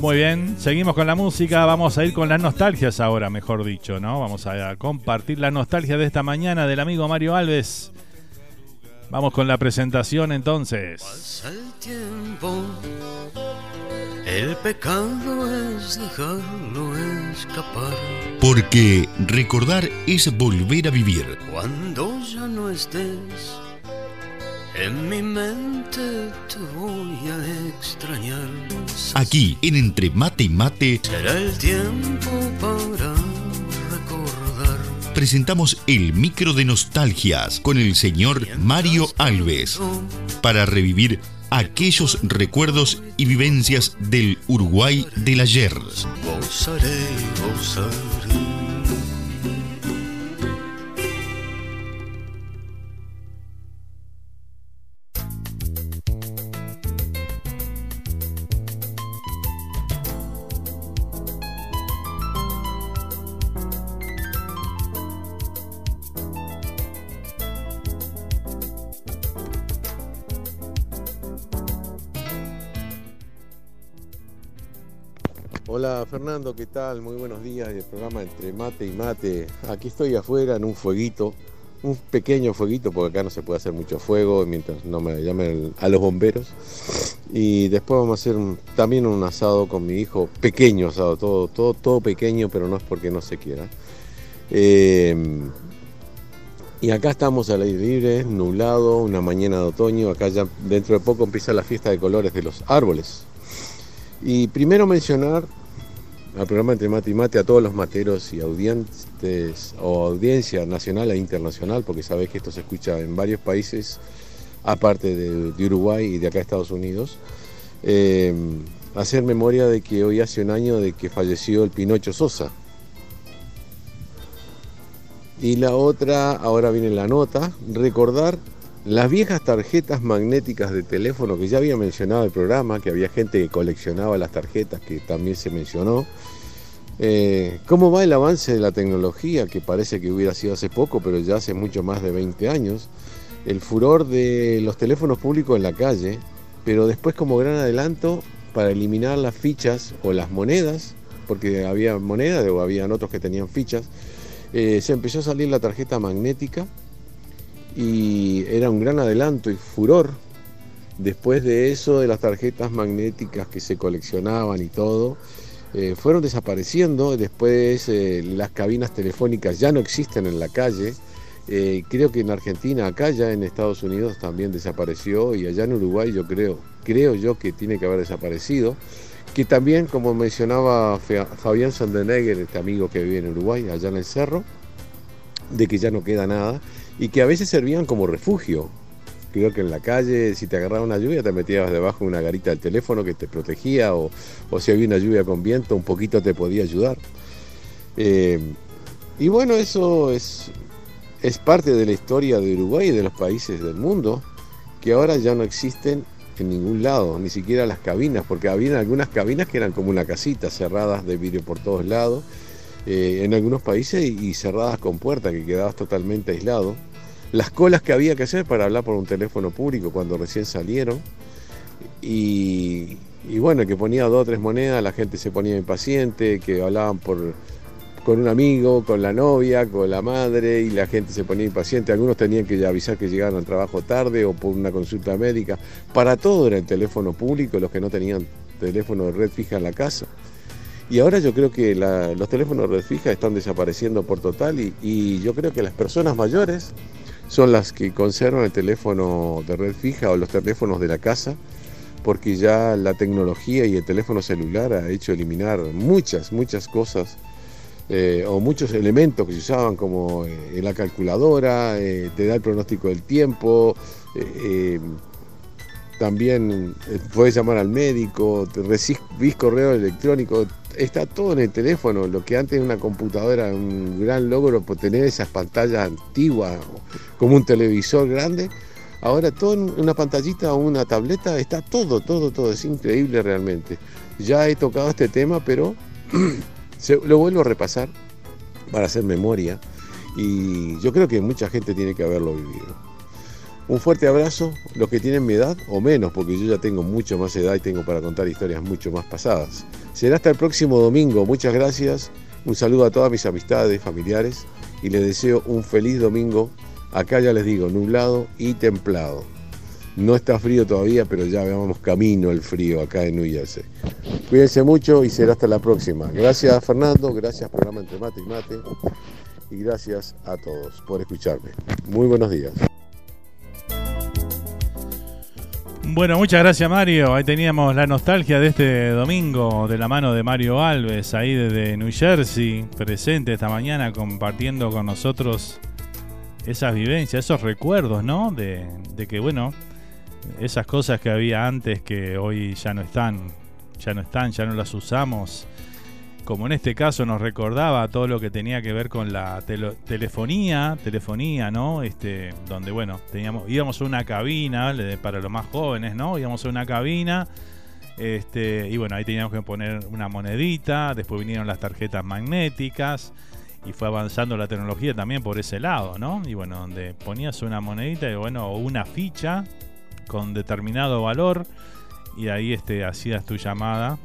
Muy bien, seguimos con la música, vamos a ir con las nostalgias ahora, mejor dicho, ¿no? Vamos a compartir la nostalgia de esta mañana del amigo Mario Alves. Vamos con la presentación entonces. Pasa el tiempo, el pecado es dejarlo escapar. Porque recordar es volver a vivir. Cuando ya no estés, en mi mente te voy a extrañar. Aquí en Entre Mate y Mate Será el tiempo para recordar. presentamos el micro de nostalgias con el señor Mario Alves para revivir aquellos recuerdos y vivencias del Uruguay del ayer. Fernando, ¿qué tal? Muy buenos días del programa Entre Mate y Mate. Aquí estoy afuera en un fueguito, un pequeño fueguito porque acá no se puede hacer mucho fuego mientras no me llamen a los bomberos. Y después vamos a hacer también un asado con mi hijo, pequeño asado, todo, todo, todo pequeño, pero no es porque no se quiera. Eh, y acá estamos al aire libre, nublado, una mañana de otoño. Acá ya dentro de poco empieza la fiesta de colores de los árboles. Y primero mencionar al programa Entre Mate y Mate a todos los materos y audientes o audiencia nacional e internacional, porque sabés que esto se escucha en varios países, aparte de, Uruguay y de acá Estados Unidos. Eh, hacer memoria de que hoy hace un año de que falleció el Pinocho Sosa. Y la otra, ahora viene la nota, recordar las viejas tarjetas magnéticas de teléfono que ya había mencionado el programa, que había gente que coleccionaba las tarjetas, que también se mencionó. Eh, ¿Cómo va el avance de la tecnología? Que parece que hubiera sido hace poco, pero ya hace mucho más de 20 años. El furor de los teléfonos públicos en la calle, pero después como gran adelanto para eliminar las fichas o las monedas, porque había monedas o habían otros que tenían fichas, eh, se empezó a salir la tarjeta magnética y era un gran adelanto y furor. Después de eso, de las tarjetas magnéticas que se coleccionaban y todo, eh, fueron desapareciendo. Después eh, las cabinas telefónicas ya no existen en la calle. Eh, creo que en Argentina, acá ya en Estados Unidos también desapareció y allá en Uruguay yo creo, creo yo que tiene que haber desaparecido. Que también, como mencionaba Fabián Sandenegger, este amigo que vive en Uruguay, allá en el cerro, de que ya no queda nada y que a veces servían como refugio. Creo que en la calle, si te agarraba una lluvia, te metías debajo de una garita del teléfono que te protegía, o, o si había una lluvia con viento, un poquito te podía ayudar. Eh, y bueno, eso es, es parte de la historia de Uruguay y de los países del mundo, que ahora ya no existen en ningún lado, ni siquiera las cabinas, porque había algunas cabinas que eran como una casita, cerradas de vidrio por todos lados, eh, en algunos países y, cerradas con puerta, que quedabas totalmente aislado. Las colas que había que hacer para hablar por un teléfono público cuando recién salieron. Y, bueno, que ponía dos o tres monedas, la gente se ponía impaciente, que hablaban por, con un amigo, con la novia, con la madre, y la gente se ponía impaciente. Algunos tenían que avisar que llegaban al trabajo tarde o por una consulta médica. Para todo era el teléfono público, los que no tenían teléfono de red fija en la casa. Y ahora yo creo que la- los teléfonos red fija están desapareciendo por total y, yo creo que las personas mayores son las que conservan el teléfono de red fija o los teléfonos de la casa porque ya la tecnología y el teléfono celular ha hecho eliminar muchas, muchas cosas eh, o muchos elementos que se usaban como eh, la calculadora, eh, te da el pronóstico del tiempo, también puedes llamar al médico, te recibís correo electrónico, está todo en el teléfono, lo que antes una computadora era un gran logro por tener esas pantallas antiguas, como un televisor grande, ahora todo en una pantallita o una tableta, está todo, todo, todo, es increíble realmente. Ya he tocado este tema, pero lo vuelvo a repasar para hacer memoria y yo creo que mucha gente tiene que haberlo vivido. Un fuerte abrazo, los que tienen mi edad o menos, porque yo ya tengo mucho más edad y tengo para contar historias mucho más pasadas. Será hasta el próximo domingo, muchas gracias, un saludo a todas mis amistades, familiares y les deseo un feliz domingo. Acá ya les digo, nublado y templado. No está frío todavía, pero ya vamos camino el frío acá en Jersey. Cuídense mucho y será hasta la próxima. Gracias Fernando, gracias programa Entre Mate y Mate y gracias a todos por escucharme. Muy buenos días. Bueno, muchas gracias Mario. Ahí teníamos la nostalgia de este domingo de la mano de Mario Alves, ahí desde New Jersey, presente esta mañana compartiendo con nosotros esas vivencias, esos recuerdos, ¿no? De, de que, bueno, esas cosas que había antes que hoy ya no están, ya no están, ya no las usamos. Como en este caso nos recordaba todo lo que tenía que ver con la telefonía, telefonía, ¿no? Este, donde bueno, teníamos, íbamos a una cabina, para los más jóvenes, ¿no? Íbamos a una cabina, este, y bueno, ahí teníamos que poner una monedita, después vinieron las tarjetas magnéticas, y fue avanzando la tecnología también por ese lado, ¿no? Y bueno, donde ponías una monedita y bueno, o una ficha con determinado valor, y ahí este, hacías tu llamada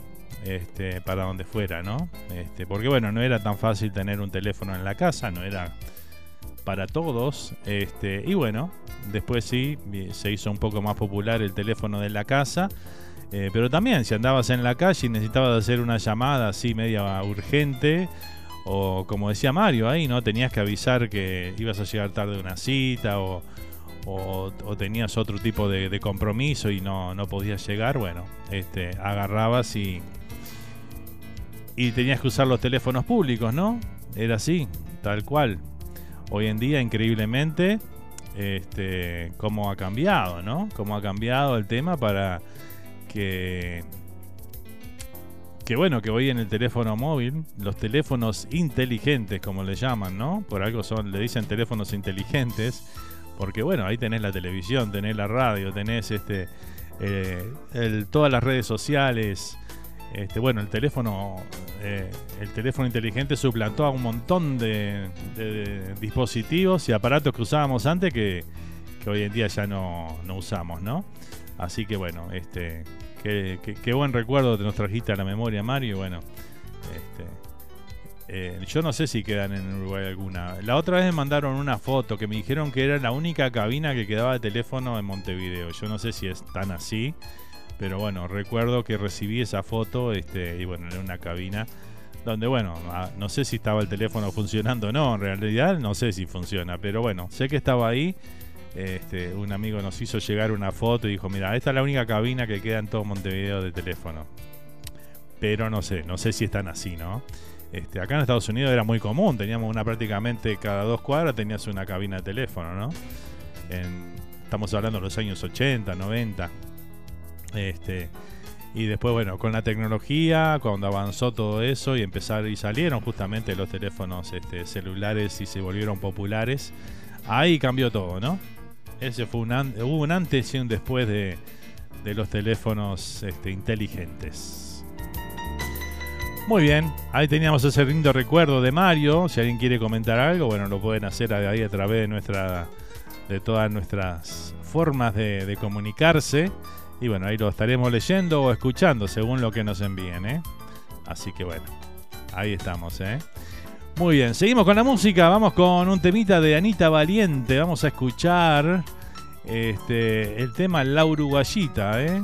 este, para donde fuera, ¿no? Este, porque bueno, no era tan fácil tener un teléfono en la casa, no era para todos. Este, y bueno, después sí se hizo un poco más popular el teléfono de la casa. eh, pero también, si andabas en la calle y necesitabas hacer una llamada así media urgente, o como decía Mario ahí, ¿no? Tenías que avisar que ibas a llegar tarde a una cita o, tenías otro tipo de, de compromiso y no, no podías llegar, bueno, este, agarrabas y, y tenías que usar los teléfonos públicos, ¿no? Era así, tal cual. Hoy en día, increíblemente, este, cómo ha cambiado, ¿no? Cómo ha cambiado el tema para que que bueno, que hoy en el teléfono móvil, los teléfonos inteligentes, como le llaman, ¿no? Por algo son, le dicen teléfonos inteligentes, porque bueno, ahí tenés la televisión, tenés la radio, tenés este, eh, el- todas las redes sociales. Este, bueno, el teléfono, eh, el teléfono inteligente suplantó a un montón de, dispositivos y aparatos que usábamos antes que, hoy en día ya no, usamos, ¿no? Así que bueno, este, qué, buen recuerdo te nos trajiste a la memoria, Mario. Bueno, este, Eh, yo no sé si quedan en Uruguay alguna. La otra vez me mandaron una foto que me dijeron que era la única cabina que quedaba de teléfono en Montevideo. Yo no sé si es tan así, pero bueno, recuerdo que recibí esa foto este, y bueno, era una cabina donde bueno, no sé si estaba el teléfono funcionando o no, en realidad no sé si funciona, pero bueno, sé que estaba ahí. Este, un amigo nos hizo llegar una foto y dijo, mira, esta es la única cabina que queda en todo Montevideo de teléfono. Pero no sé, no sé si están así, ¿no? Este, acá en Estados Unidos era muy común, teníamos una prácticamente cada dos cuadras tenías una cabina de teléfono, ¿no? estamos hablando de los años 80, 90. Este, y después, bueno, con la tecnología, cuando avanzó todo eso y empezaron y salieron justamente los teléfonos este, celulares y se volvieron populares, ahí cambió todo, ¿no? Ese fue un hubo un antes y un después de, de los teléfonos este, inteligentes. Muy bien, ahí teníamos ese lindo recuerdo de Mario. Si alguien quiere comentar algo, bueno, lo pueden hacer ahí a través de nuestra de todas nuestras formas de, comunicarse. Y bueno, ahí lo estaremos leyendo o escuchando según lo que nos envíen, ¿eh? Así que bueno, ahí estamos, ¿eh? Muy bien, seguimos con la música. Vamos con un temita de Anita Valiente. Vamos a escuchar este, el tema La Uruguayita, ¿eh?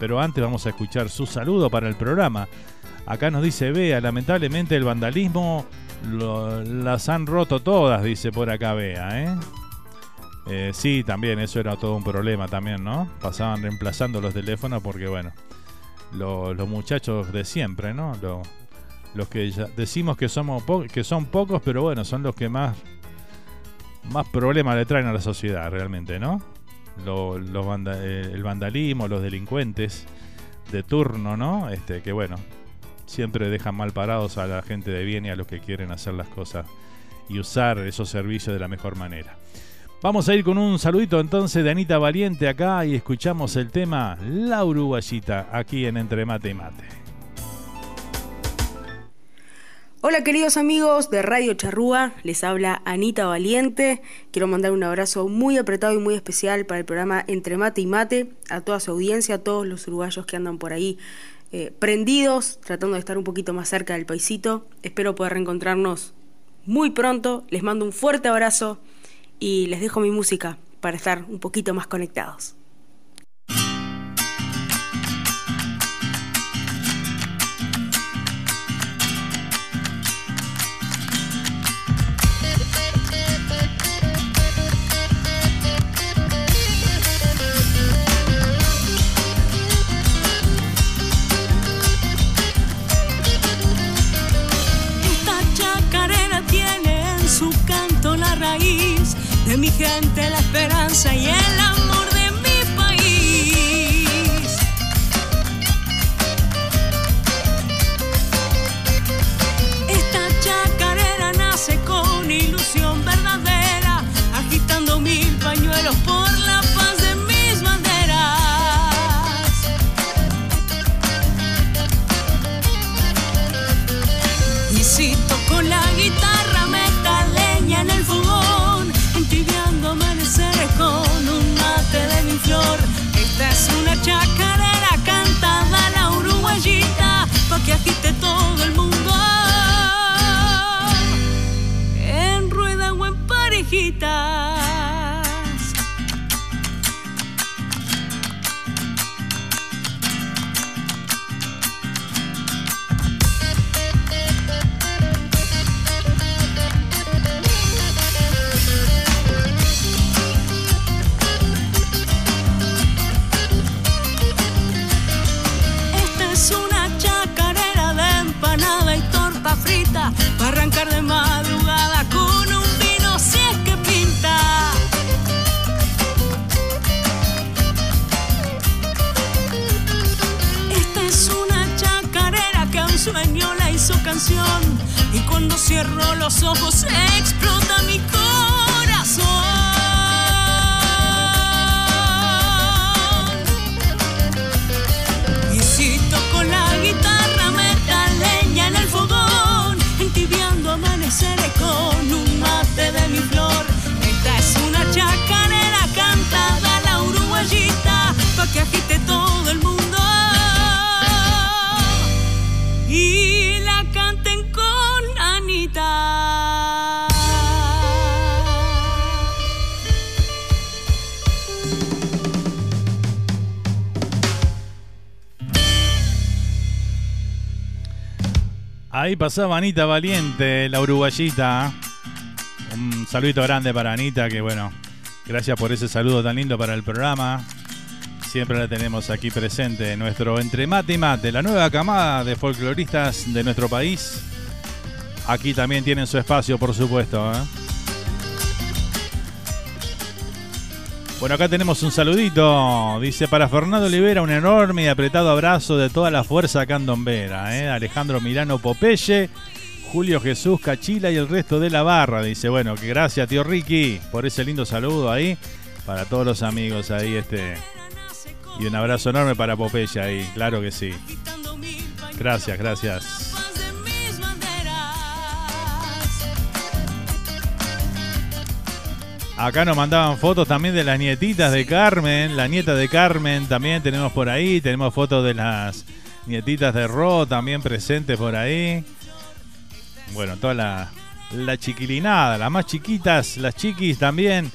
Pero antes vamos a escuchar su saludo para el programa. Acá nos dice Bea, lamentablemente el vandalismo las han roto todas, dice por acá Bea, ¿eh? ¿Eh? sí, también, eso era todo un problema también, ¿no? Pasaban reemplazando los teléfonos porque, bueno, los muchachos de siempre, ¿no? los que decimos que, somos que son pocos, pero bueno, son los que más, más problemas le traen a la sociedad realmente, ¿no? eh, el vandalismo, los delincuentes de turno, ¿no? Este, que bueno, siempre dejan mal parados a la gente de bien y a los que quieren hacer las cosas y usar esos servicios de la mejor manera. Vamos a ir con un saludito entonces de Anita Valiente acá y escuchamos el tema La Uruguayita aquí en Entre Mate y Mate. Hola queridos amigos de Radio Charrúa, les habla Anita Valiente. Quiero mandar un abrazo muy apretado y muy especial para el programa Entre Mate y Mate, a toda su audiencia, a todos los uruguayos que andan por ahí eh, prendidos, tratando de estar un poquito más cerca del paisito. Espero poder reencontrarnos muy pronto. Les mando un fuerte abrazo y les dejo mi música para estar un poquito más conectados. De mi gente la esperanza y el amor para arrancar de madrugada con un vino si es que pinta. Esta es una chacarera que a un sueño la hizo canción y cuando cierro los ojos explota mi corazón. Amaneceres con un mate de mi flor. Ahí pasaba Anita Valiente, la uruguayita. Un saludito grande para Anita, que bueno, gracias por ese saludo tan lindo para el programa. Siempre la tenemos aquí presente, nuestro Entre Mate y Mate, la nueva camada de folcloristas de nuestro país. Aquí también tienen su espacio, por supuesto. ¿eh? Bueno, acá tenemos un saludito. Dice para Fernando Olivera un enorme y apretado abrazo de toda la fuerza candombera. ¿eh? Alejandro Milano Popeye, Julio Jesús Cachila y el resto de la barra. Dice, bueno, que gracias tío Ricky por ese lindo saludo ahí. Para todos los amigos ahí, este. Y un abrazo enorme para Popeye ahí, claro que sí. Gracias, gracias. Acá nos mandaban fotos también de las nietitas de Carmen, la nieta de Carmen también tenemos por ahí, tenemos fotos de las nietitas de Ro también presentes por ahí. Bueno, toda la, la chiquilinada, las más chiquitas, las chiquis también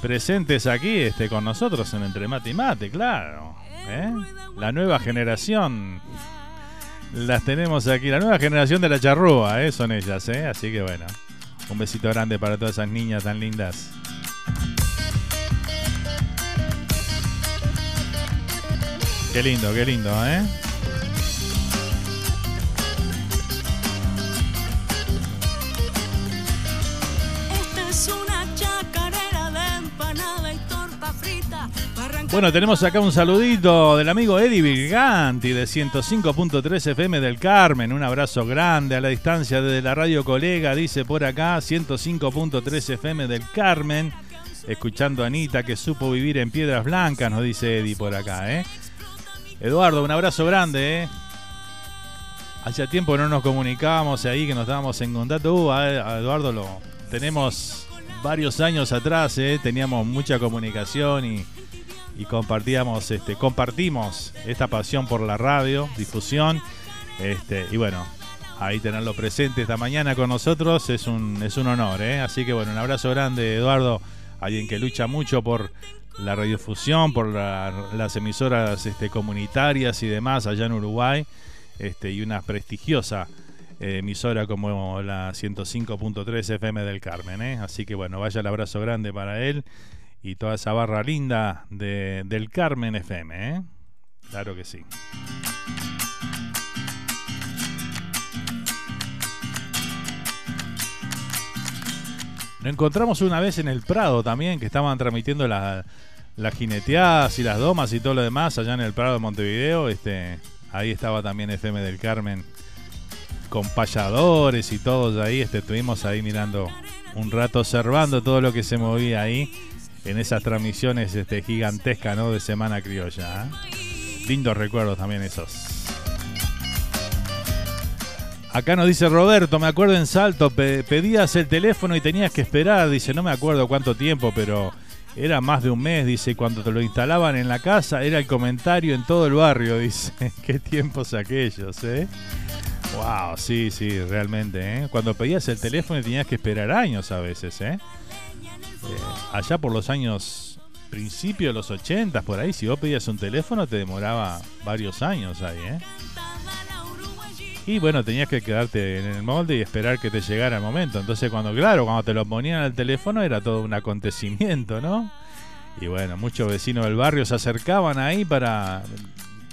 presentes aquí este, con nosotros en Entre Mate y Mate, claro. ¿eh? La nueva generación. Las tenemos aquí, la nueva generación de la charrúa, ¿eh? son ellas, ¿eh? así que bueno, un besito grande para todas esas niñas tan lindas. Qué lindo, qué lindo, ¿eh? Esta es una chacarera de empanada y torta frita. Bueno, tenemos acá un saludito del amigo Eddie Virganti de 105.3 FM del Carmen. Un abrazo grande a la distancia desde la radio colega, dice por acá, 105.3 FM del Carmen. Escuchando a Anita que supo vivir en Piedras Blancas, nos dice Eddie por acá, ¿eh? Eduardo, un abrazo grande, ¿eh? Hacía tiempo no nos comunicábamos ahí, que nos estábamos en contacto. Uh, Eduardo lo tenemos varios años atrás, ¿eh? Teníamos mucha comunicación y, y compartíamos, este, compartimos esta pasión por la radio, difusión. Este, y bueno, ahí tenerlo presente esta mañana con nosotros es un, es un honor, ¿eh? Así que bueno, un abrazo grande, Eduardo, alguien que lucha mucho por la radiofusión, por la- las emisoras este, comunitarias y demás allá en Uruguay, este, y una prestigiosa eh, emisora como la 105.3 FM del Carmen. ¿eh? Así que bueno, vaya el abrazo grande para él y toda esa barra linda de- del Carmen FM. ¿eh? Claro que sí. Lo encontramos una vez en el Prado también, que estaban transmitiendo la- las jineteadas y las domas y todo lo demás allá en el Prado de Montevideo. Este, ahí estaba también FM del Carmen con payadores y todos ahí. Este, estuvimos ahí mirando un rato, observando todo lo que se movía ahí en esas transmisiones este, gigantescas ¿no? de Semana Criolla. ¿eh? Lindos recuerdos también esos. Acá nos dice Roberto, me acuerdo en Salto, pe- pedías el teléfono y tenías que esperar, dice, no me acuerdo cuánto tiempo, pero era más de un mes, dice, y cuando te lo instalaban en la casa era el comentario en todo el barrio, dice, qué tiempos aquellos, ¿eh? Wow, sí, sí, realmente, ¿eh? Cuando pedías el teléfono y tenías que esperar años a veces, ¿eh? Eh, allá por los años, principio de los 80, por ahí, si vos pedías un teléfono te demoraba varios años ahí, ¿eh? Y bueno, tenías que quedarte en el molde y esperar que te llegara el momento. Entonces, cuando, claro, cuando te lo ponían al teléfono era todo un acontecimiento, ¿no? Y bueno, muchos vecinos del barrio se acercaban ahí para.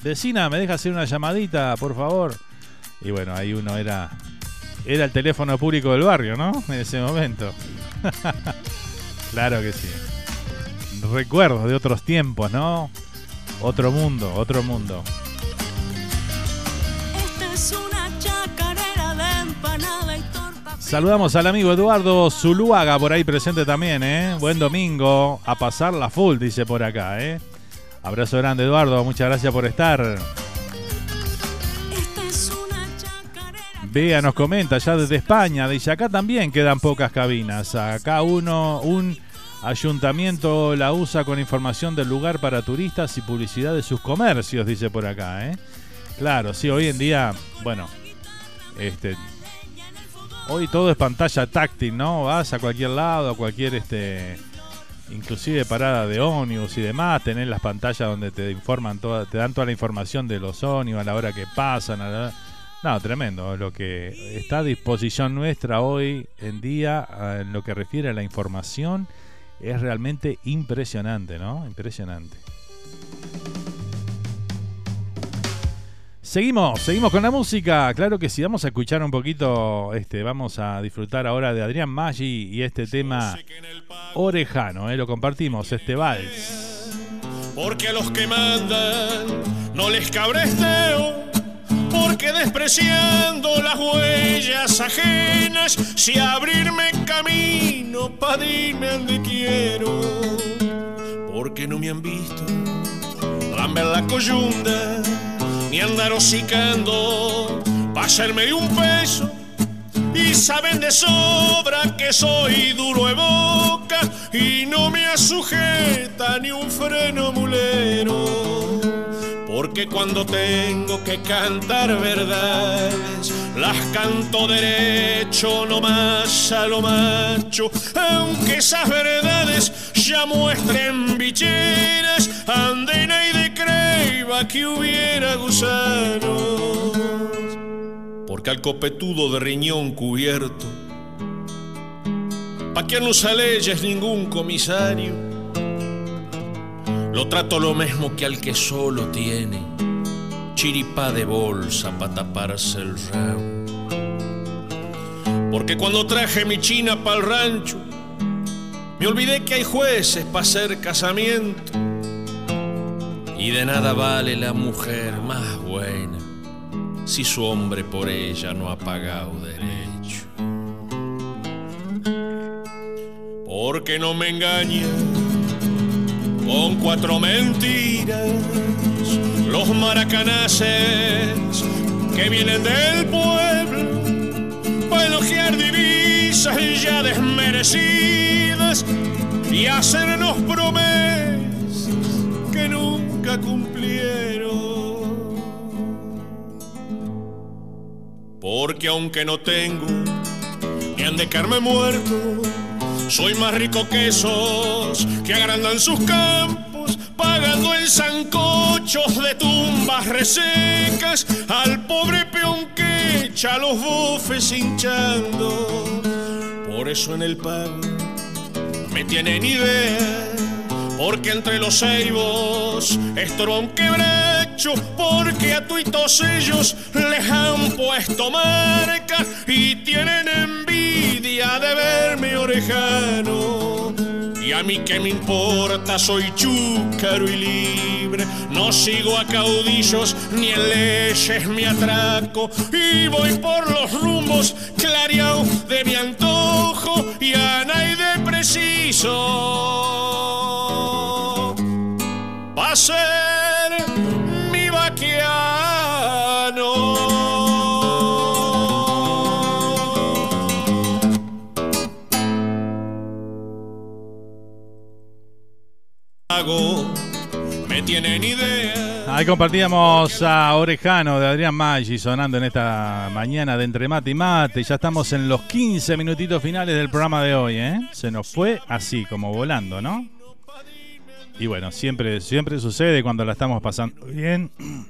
Vecina, ¿me deja hacer una llamadita, por favor? Y bueno, ahí uno era. Era el teléfono público del barrio, ¿no? En ese momento. claro que sí. Recuerdos de otros tiempos, ¿no? Otro mundo, otro mundo. Esta es una Saludamos al amigo Eduardo Zuluaga por ahí presente también, ¿eh? Buen domingo, a pasar la full, dice por acá, ¿eh? Abrazo grande, Eduardo, muchas gracias por estar. Bea nos comenta ya desde España, dice acá también quedan pocas cabinas. Acá uno, un ayuntamiento la usa con información del lugar para turistas y publicidad de sus comercios, dice por acá, ¿eh? Claro, sí, hoy en día, bueno, este, hoy todo es pantalla táctil, ¿no? Vas a cualquier lado, a cualquier, este, inclusive parada de ómnibus y demás, tenés las pantallas donde te informan toda, te dan toda la información de los ómnibus a la hora que pasan, a No, tremendo. Lo que está a disposición nuestra hoy en día en lo que refiere a la información es realmente impresionante, ¿no? Impresionante. Seguimos, seguimos con la música. Claro que sí, vamos a escuchar un poquito, este, vamos a disfrutar ahora de Adrián Maggi y este tema orejano, ¿eh? lo compartimos, este vals. Porque a los que mandan no les cabresteo. Porque despreciando las huellas ajenas, si abrirme camino para irme donde quiero. Porque no me han visto lamber la coyunda, ni andar hocicando, pasarme de un peso. Y saben de sobra que soy duro de boca y no me sujeta ni un freno mulero. Porque cuando tengo que cantar verdades, las canto derecho, no más a lo macho. Aunque esas verdades ya muestren bicheras, andena y de que hubiera gusanos. Porque al copetudo de riñón cubierto, pa' que no usa leyes ningún comisario lo trato lo mismo que al que solo tiene chiripá de bolsa para taparse el rabo. Porque cuando traje mi china para el rancho, me olvidé que hay jueces para hacer casamiento. Y de nada vale la mujer más buena si su hombre por ella no ha pagado derecho. Porque no me engaña con cuatro mentiras. Los maracanaces que vienen del pueblo para elogiar divisas ya desmerecidas y hacernos promesas cumplieron. Porque aunque no tengo ni han de carme muerto, soy más rico que esos que agrandan sus campos, pagando el sancocho de tumbas resecas al pobre peón que echa los bofes hinchando. Por eso en el pago me tienen idea, porque entre los ceibos estorba un quebracho, porque a tuitos ellos les han puesto marca y tienen envidia de verme orejano. Y a mí que me importa, soy chúcaro y libre. No sigo a caudillos ni en leyes me atraco. Y voy por los rumbos clareados de mi antojo y a nadie preciso. Va Ahí compartíamos a Orejano de Adrián Maggi sonando en esta mañana de Entre Mate y Mate. Ya estamos en los 15 minutitos finales del programa de hoy, ¿eh? Se nos fue así, como volando, ¿no? Y bueno, siempre, siempre sucede cuando la estamos pasando bien.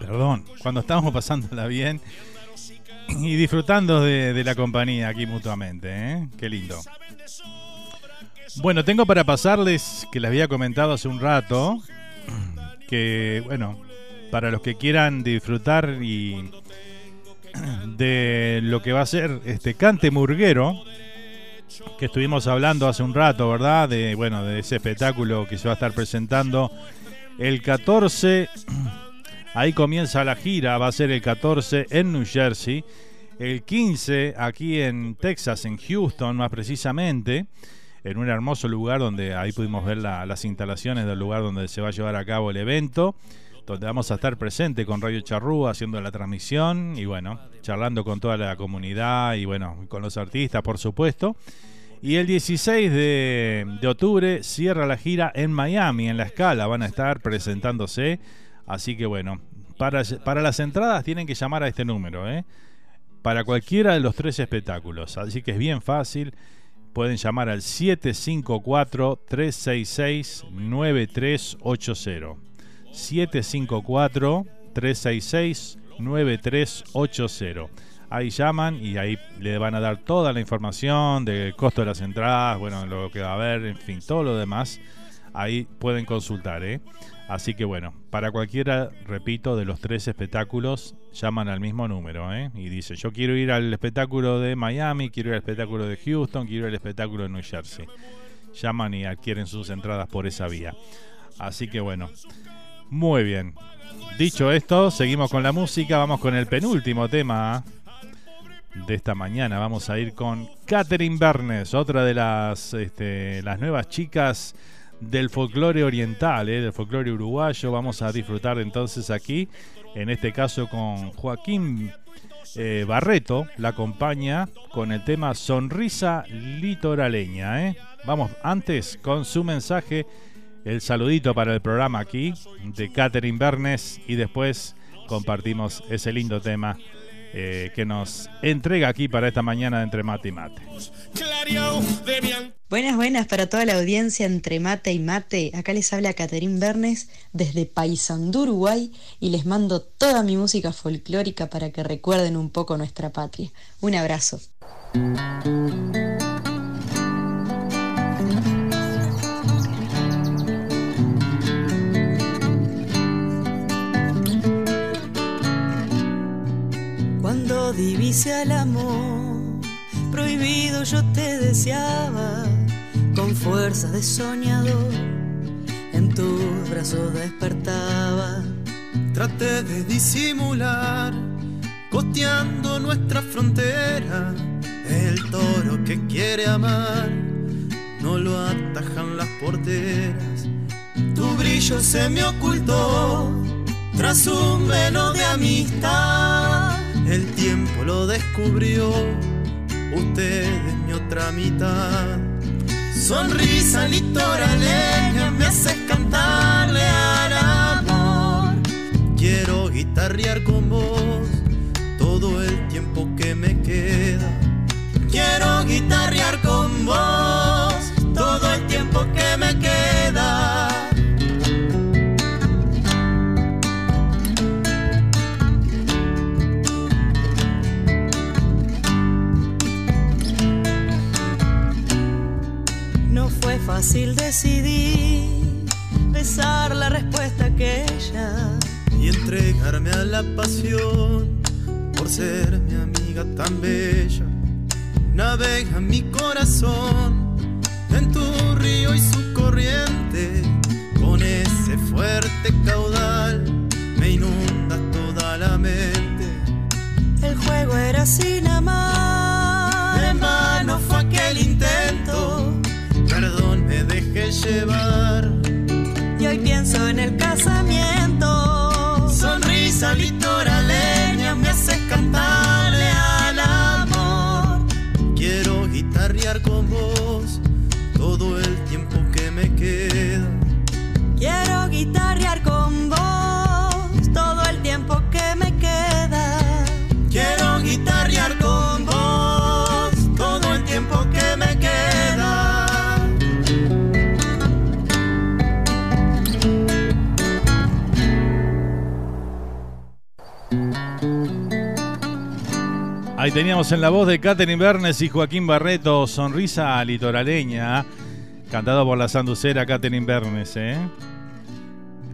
Perdón, cuando estamos pasándola bien y disfrutando de, de la compañía aquí mutuamente, ¿eh? Qué lindo. Bueno, tengo para pasarles, que les había comentado hace un rato, que, bueno, para los que quieran disfrutar y de lo que va a ser este cante murguero, que estuvimos hablando hace un rato, ¿verdad? De, bueno, de ese espectáculo que se va a estar presentando el 14. Ahí comienza la gira, va a ser el 14 en New Jersey, el 15 aquí en Texas, en Houston más precisamente, en un hermoso lugar donde ahí pudimos ver la- las instalaciones del lugar donde se va a llevar a cabo el evento, donde vamos a estar presente con Radio Charrúa haciendo la transmisión y bueno, charlando con toda la comunidad y bueno, con los artistas por supuesto. Y el 16 de, de octubre cierra la gira en Miami, en la escala, van a estar presentándose. Así que bueno, para, para las entradas tienen que llamar a este número, ¿eh? para cualquiera de los tres espectáculos. Así que es bien fácil. Pueden llamar al 754-366-9380. 9380. Ahí llaman y ahí le van a dar toda la información del costo de las entradas, bueno, lo que va a haber, en fin, todo lo demás. Ahí pueden consultar, ¿eh? Así que bueno, para cualquiera, repito, de los tres espectáculos, llaman al mismo número, ¿eh? Y dicen, yo quiero ir al espectáculo de Miami, quiero ir al espectáculo de Houston, quiero ir al espectáculo de New Jersey. Llaman y adquieren sus entradas por esa vía. Así que bueno, muy bien. Dicho esto, seguimos con la música, vamos con el penúltimo tema de esta mañana. Vamos a ir con Catherine Bernes, otra de las, este, las nuevas chicas del folclore oriental, ¿eh? del folclore uruguayo. Vamos a disfrutar entonces aquí, en este caso con Joaquín eh, Barreto, la acompaña con el tema Sonrisa Litoraleña. ¿eh? Vamos antes con su mensaje, el saludito para el programa aquí de Catherine Bernes y después compartimos ese lindo tema que nos entrega aquí para esta mañana de Entre Mate y Mate. Buenas, buenas para toda la audiencia entre mate y mate. Acá les habla Caterín Bernes desde Paysandú, Uruguay, y les mando toda mi música folclórica para que recuerden un poco nuestra patria. Un abrazo. Cuando divise al amor, prohibido yo te deseaba, con fuerzas de soñador, en tus brazos despertaba. Traté de disimular, costeando nuestra frontera, el toro que quiere amar, no lo atajan las porteras. Tu brillo se me ocultó tras un velo de amistad. El tiempo lo descubrió, usted es mi otra mitad. Sonrisa litoraleña, me haces cantarle al amor. Quiero guitarrear con vos todo el tiempo que me queda. Quiero guitarrear con vos todo el tiempo que me queda. Fácil decidir, besar la respuesta aquella. y entregarme a la pasión por ser mi amiga tan bella. Navega mi corazón en tu río y su corriente, con ese fuerte caudal me inunda toda la mente. El juego era sin amar. En vano fue aquel intento, dejé llevar. Y hoy pienso en el casamiento. Sonrisa litoraleña Ahí teníamos en la voz de Catherine Bernes y Joaquín Barreto, Sonrisa Litoraleña, cantado por la sanducera Catherine Bernes, ¿eh?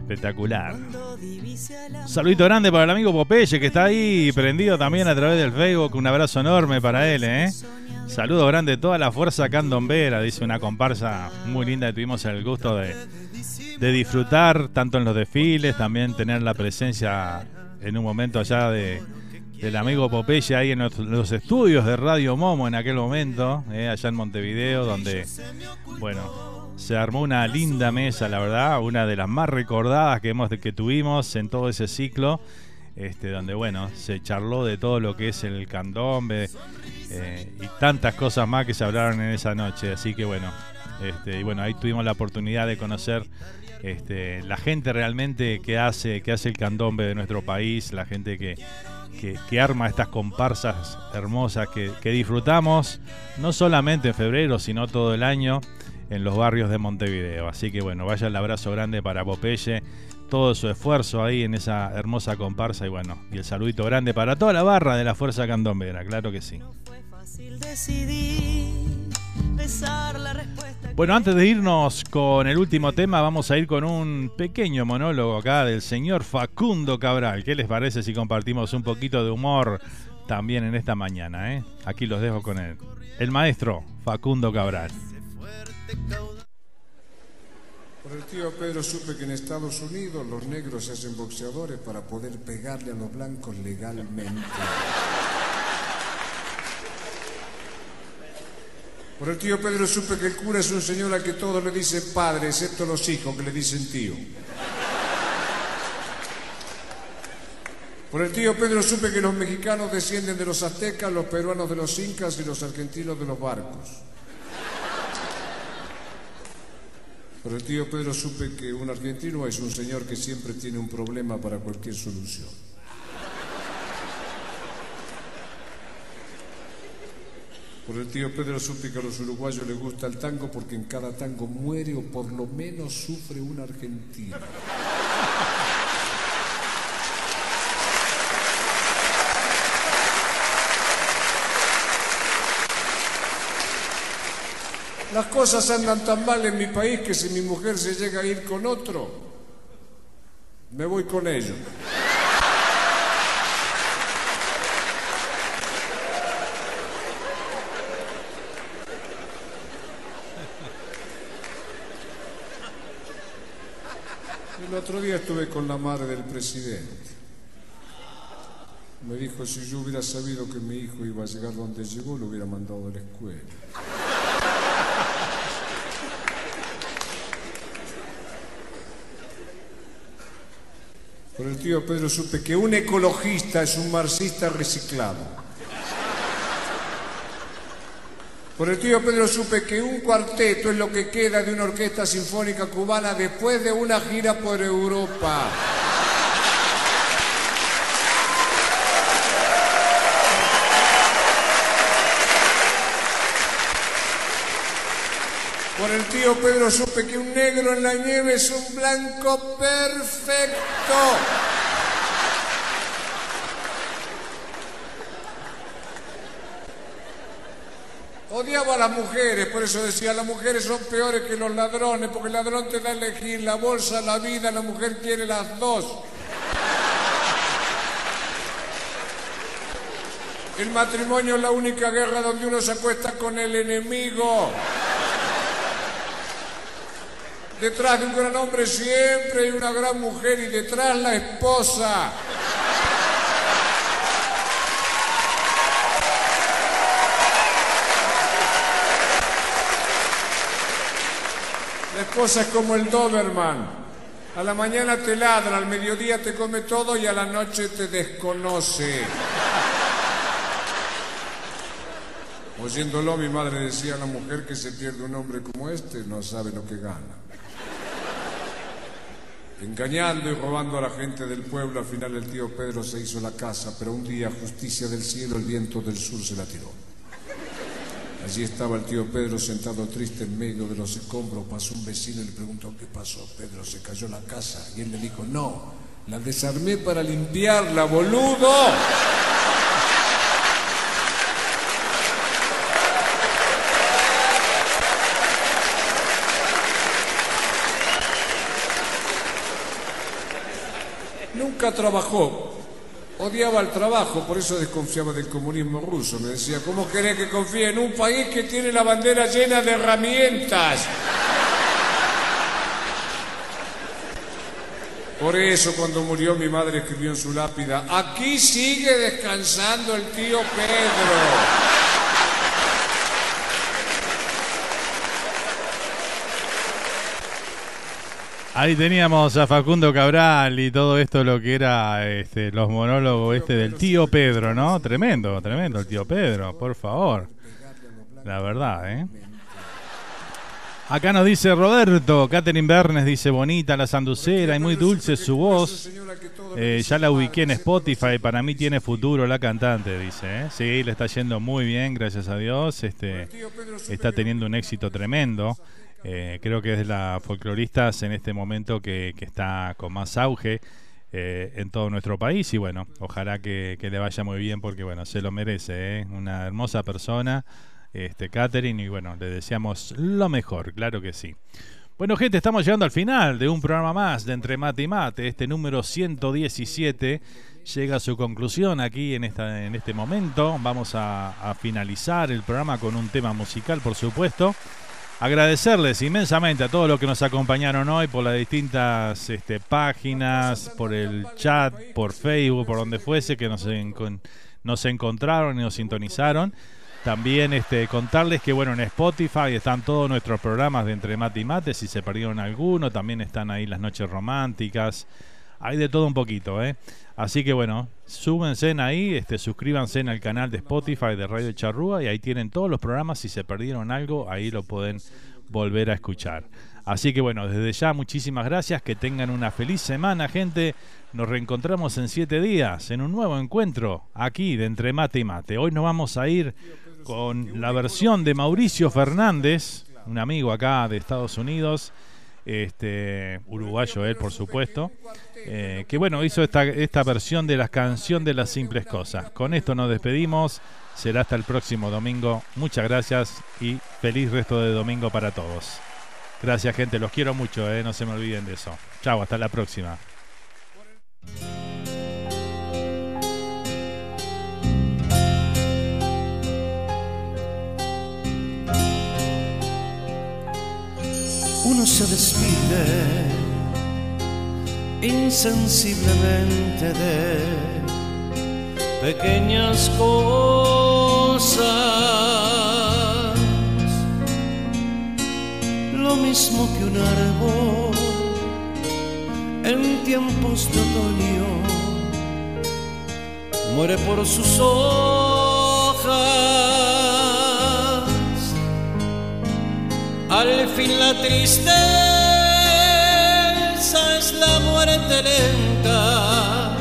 Espectacular. Un saludito grande para el amigo Popeye que está ahí prendido también a través del Facebook. Un abrazo enorme para él, ¿eh? Saludo grande de toda la fuerza candombera, dice una comparsa muy linda que tuvimos el gusto de, de disfrutar, tanto en los desfiles, también tener la presencia en un momento allá de, del amigo Popeye ahí en los, estudios de Radio Momo en aquel momento, eh, allá en Montevideo, donde, bueno, se armó una linda mesa, la verdad, una de las más recordadas que, hemos, que tuvimos en todo ese ciclo, este, donde, bueno, se charló de todo lo que es el candombe eh, y tantas cosas más que se hablaron en esa noche, así que, bueno, este, y bueno, ahí tuvimos la oportunidad de conocer este, la gente realmente que hace, que hace el candombe de nuestro país, la gente que, que, arma estas comparsas hermosas que, que disfrutamos, no solamente en febrero, sino todo el año en los barrios de Montevideo. Así que bueno, vaya el abrazo grande para Popeye, todo su esfuerzo ahí en esa hermosa comparsa y bueno, y el saludito grande para toda la barra de la Fuerza Candombera, claro que sí. Bueno, antes de irnos con el último tema, vamos a ir con un pequeño monólogo acá del señor Facundo Cabral. ¿Qué les parece si compartimos un poquito de humor también en esta mañana? Eh? Aquí los dejo con él. El maestro Facundo Cabral. Por el tío Pedro supe que en Estados Unidos los negros se hacen boxeadores para poder pegarle a los blancos legalmente. Por el tío Pedro supe que el cura es un señor al que todos le dicen padre, excepto los hijos que le dicen tío. Por el tío Pedro supe que los mexicanos descienden de los aztecas, los peruanos de los incas y los argentinos de los barcos. Por el tío Pedro supe que un argentino es un señor que siempre tiene un problema para cualquier solución. Por el tío Pedro supe que a los uruguayos les gusta el tango porque en cada tango muere o por lo menos sufre un argentino. Las cosas andan tan mal en mi país que si mi mujer se llega a ir con otro, me voy con ellos. Otro día estuve con la madre del presidente. Me dijo, si yo hubiera sabido que mi hijo iba a llegar donde llegó, lo hubiera mandado a la escuela. Por el tío Pedro supe que un ecologista es un marxista reciclado. Por el tío Pedro supe que un cuarteto es lo que queda de una orquesta sinfónica cubana después de una gira por Europa. Por el tío Pedro supe que un negro en la nieve es un blanco perfecto. Odiaba a las mujeres, por eso decía, las mujeres son peores que los ladrones, porque el ladrón te da a elegir la bolsa, la vida, la mujer quiere las dos. El matrimonio es la única guerra donde uno se acuesta con el enemigo. Detrás de un gran hombre siempre hay una gran mujer y detrás la esposa. Esposa es como el Doberman. A la mañana te ladra, al mediodía te come todo y a la noche te desconoce. Oyéndolo, mi madre decía a la mujer que se pierde un hombre como este, no sabe lo que gana. Engañando y robando a la gente del pueblo, al final el tío Pedro se hizo la casa, pero un día, justicia del cielo, el viento del sur se la tiró. Allí estaba el tío Pedro sentado triste en medio de los escombros. Pasó un vecino y le preguntó qué pasó. Pedro se cayó la casa y él le dijo, no, la desarmé para limpiarla, boludo. Nunca trabajó. Odiaba el trabajo, por eso desconfiaba del comunismo ruso. Me decía, ¿cómo querés que confíe en un país que tiene la bandera llena de herramientas? Por eso cuando murió mi madre escribió en su lápida, aquí sigue descansando el tío Pedro. Ahí teníamos a Facundo Cabral y todo esto lo que era este, los monólogos este del tío Pedro, ¿no? Tremendo, tremendo el tío Pedro, por favor. La verdad, ¿eh? Acá nos dice Roberto, Catherine Bernes dice bonita la sanducera y muy dulce su voz. Eh, ya la ubiqué en Spotify, para mí tiene futuro la cantante, dice. ¿eh? Sí, le está yendo muy bien, gracias a Dios. Este, está teniendo un éxito tremendo. Eh, creo que es de las folcloristas en este momento que, está con más auge eh, en todo nuestro país y bueno, ojalá que, le vaya muy bien porque bueno, se lo merece, ¿eh? una hermosa persona, este Catherine y bueno, le deseamos lo mejor, claro que sí. Bueno, gente, estamos llegando al final de un programa más de Entre Mate y Mate. Este número 117 llega a su conclusión aquí en, esta, en este momento. Vamos a finalizar el programa con un tema musical, por supuesto. Agradecerles inmensamente a todos los que nos acompañaron hoy por las distintas este, páginas, por el chat, por Facebook, por donde fuese, que nos, nos encontraron y nos sintonizaron. También este, contarles que bueno, en Spotify están todos nuestros programas de Entre Mate y Mate, si se perdieron alguno, también están ahí las noches románticas, hay de todo un poquito, ¿eh? Así que bueno, súbense ahí, este, suscríbanse al canal de Spotify de Radio Charrúa y ahí tienen todos los programas, si se perdieron algo, ahí lo pueden volver a escuchar. Así que bueno, desde ya muchísimas gracias, que tengan una feliz semana, gente. Nos reencontramos en siete días en un nuevo encuentro aquí de Entre Mate y Mate. Hoy nos vamos a ir con la versión de Mauricio Fernández, un amigo acá de Estados Unidos, este uruguayo él por supuesto, eh, que bueno, hizo esta, esta versión de la canción de las simples cosas. Con esto nos despedimos, será hasta el próximo domingo. Muchas gracias y feliz resto de domingo para todos. Gracias gente, los quiero mucho, eh, no se me olviden de eso. Chao, hasta la próxima. Uno se despide insensiblemente de pequeñas cosas, lo mismo que un árbol en tiempos de otoño muere por sus hojas. Al fin la tristeza es la muerte lenta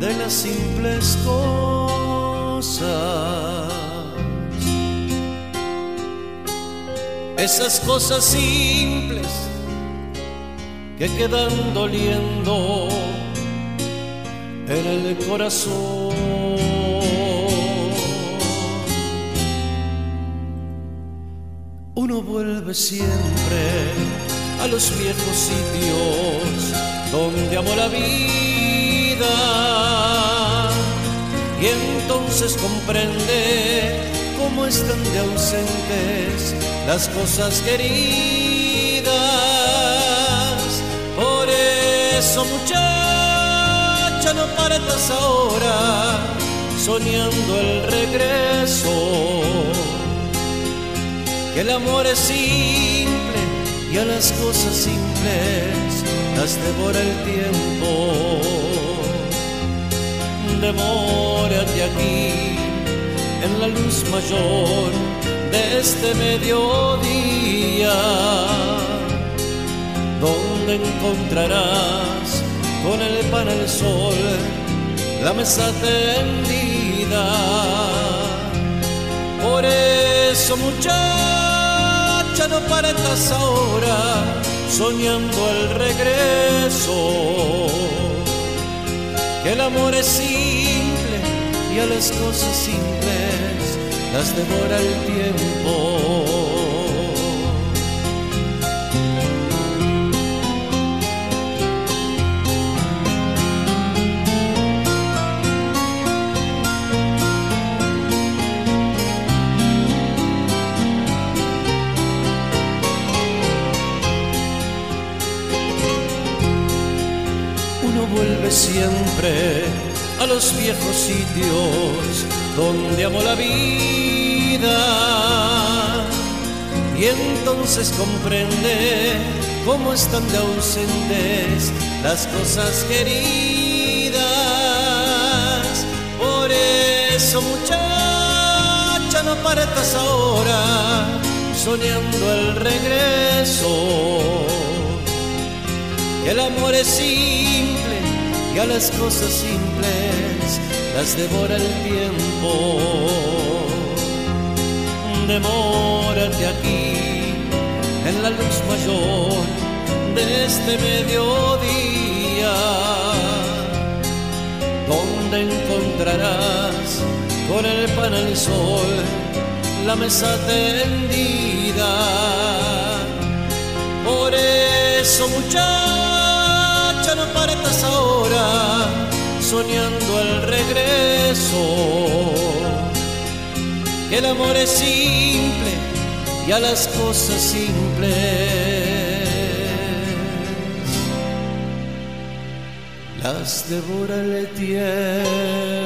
de las simples cosas. Esas cosas simples que quedan doliendo en el corazón. Uno vuelve siempre a los viejos sitios donde amó la vida y entonces comprende cómo están de ausentes las cosas queridas. Por eso muchacha no partas ahora soñando el regreso que el amor es simple y a las cosas simples las devora el tiempo. Demórate aquí en la luz mayor de este mediodía, donde encontrarás con el pan el sol la mesa tendida. Por eso muchacha no partas ahora soñando el regreso. Que el amor es simple y a las cosas simples las devora el tiempo. Siempre a los viejos sitios donde amó la vida y entonces comprende cómo están de ausentes las cosas queridas. Por eso muchacha no partas ahora soñando el regreso el amor es simple y a las cosas simples las devora el tiempo. Demórate aquí en la luz mayor de este mediodía, donde encontrarás con el pan al sol la mesa tendida. Por eso muchacha no partas ahora soñando el regreso. El amor es simple y a las cosas simples las devora el tiempo.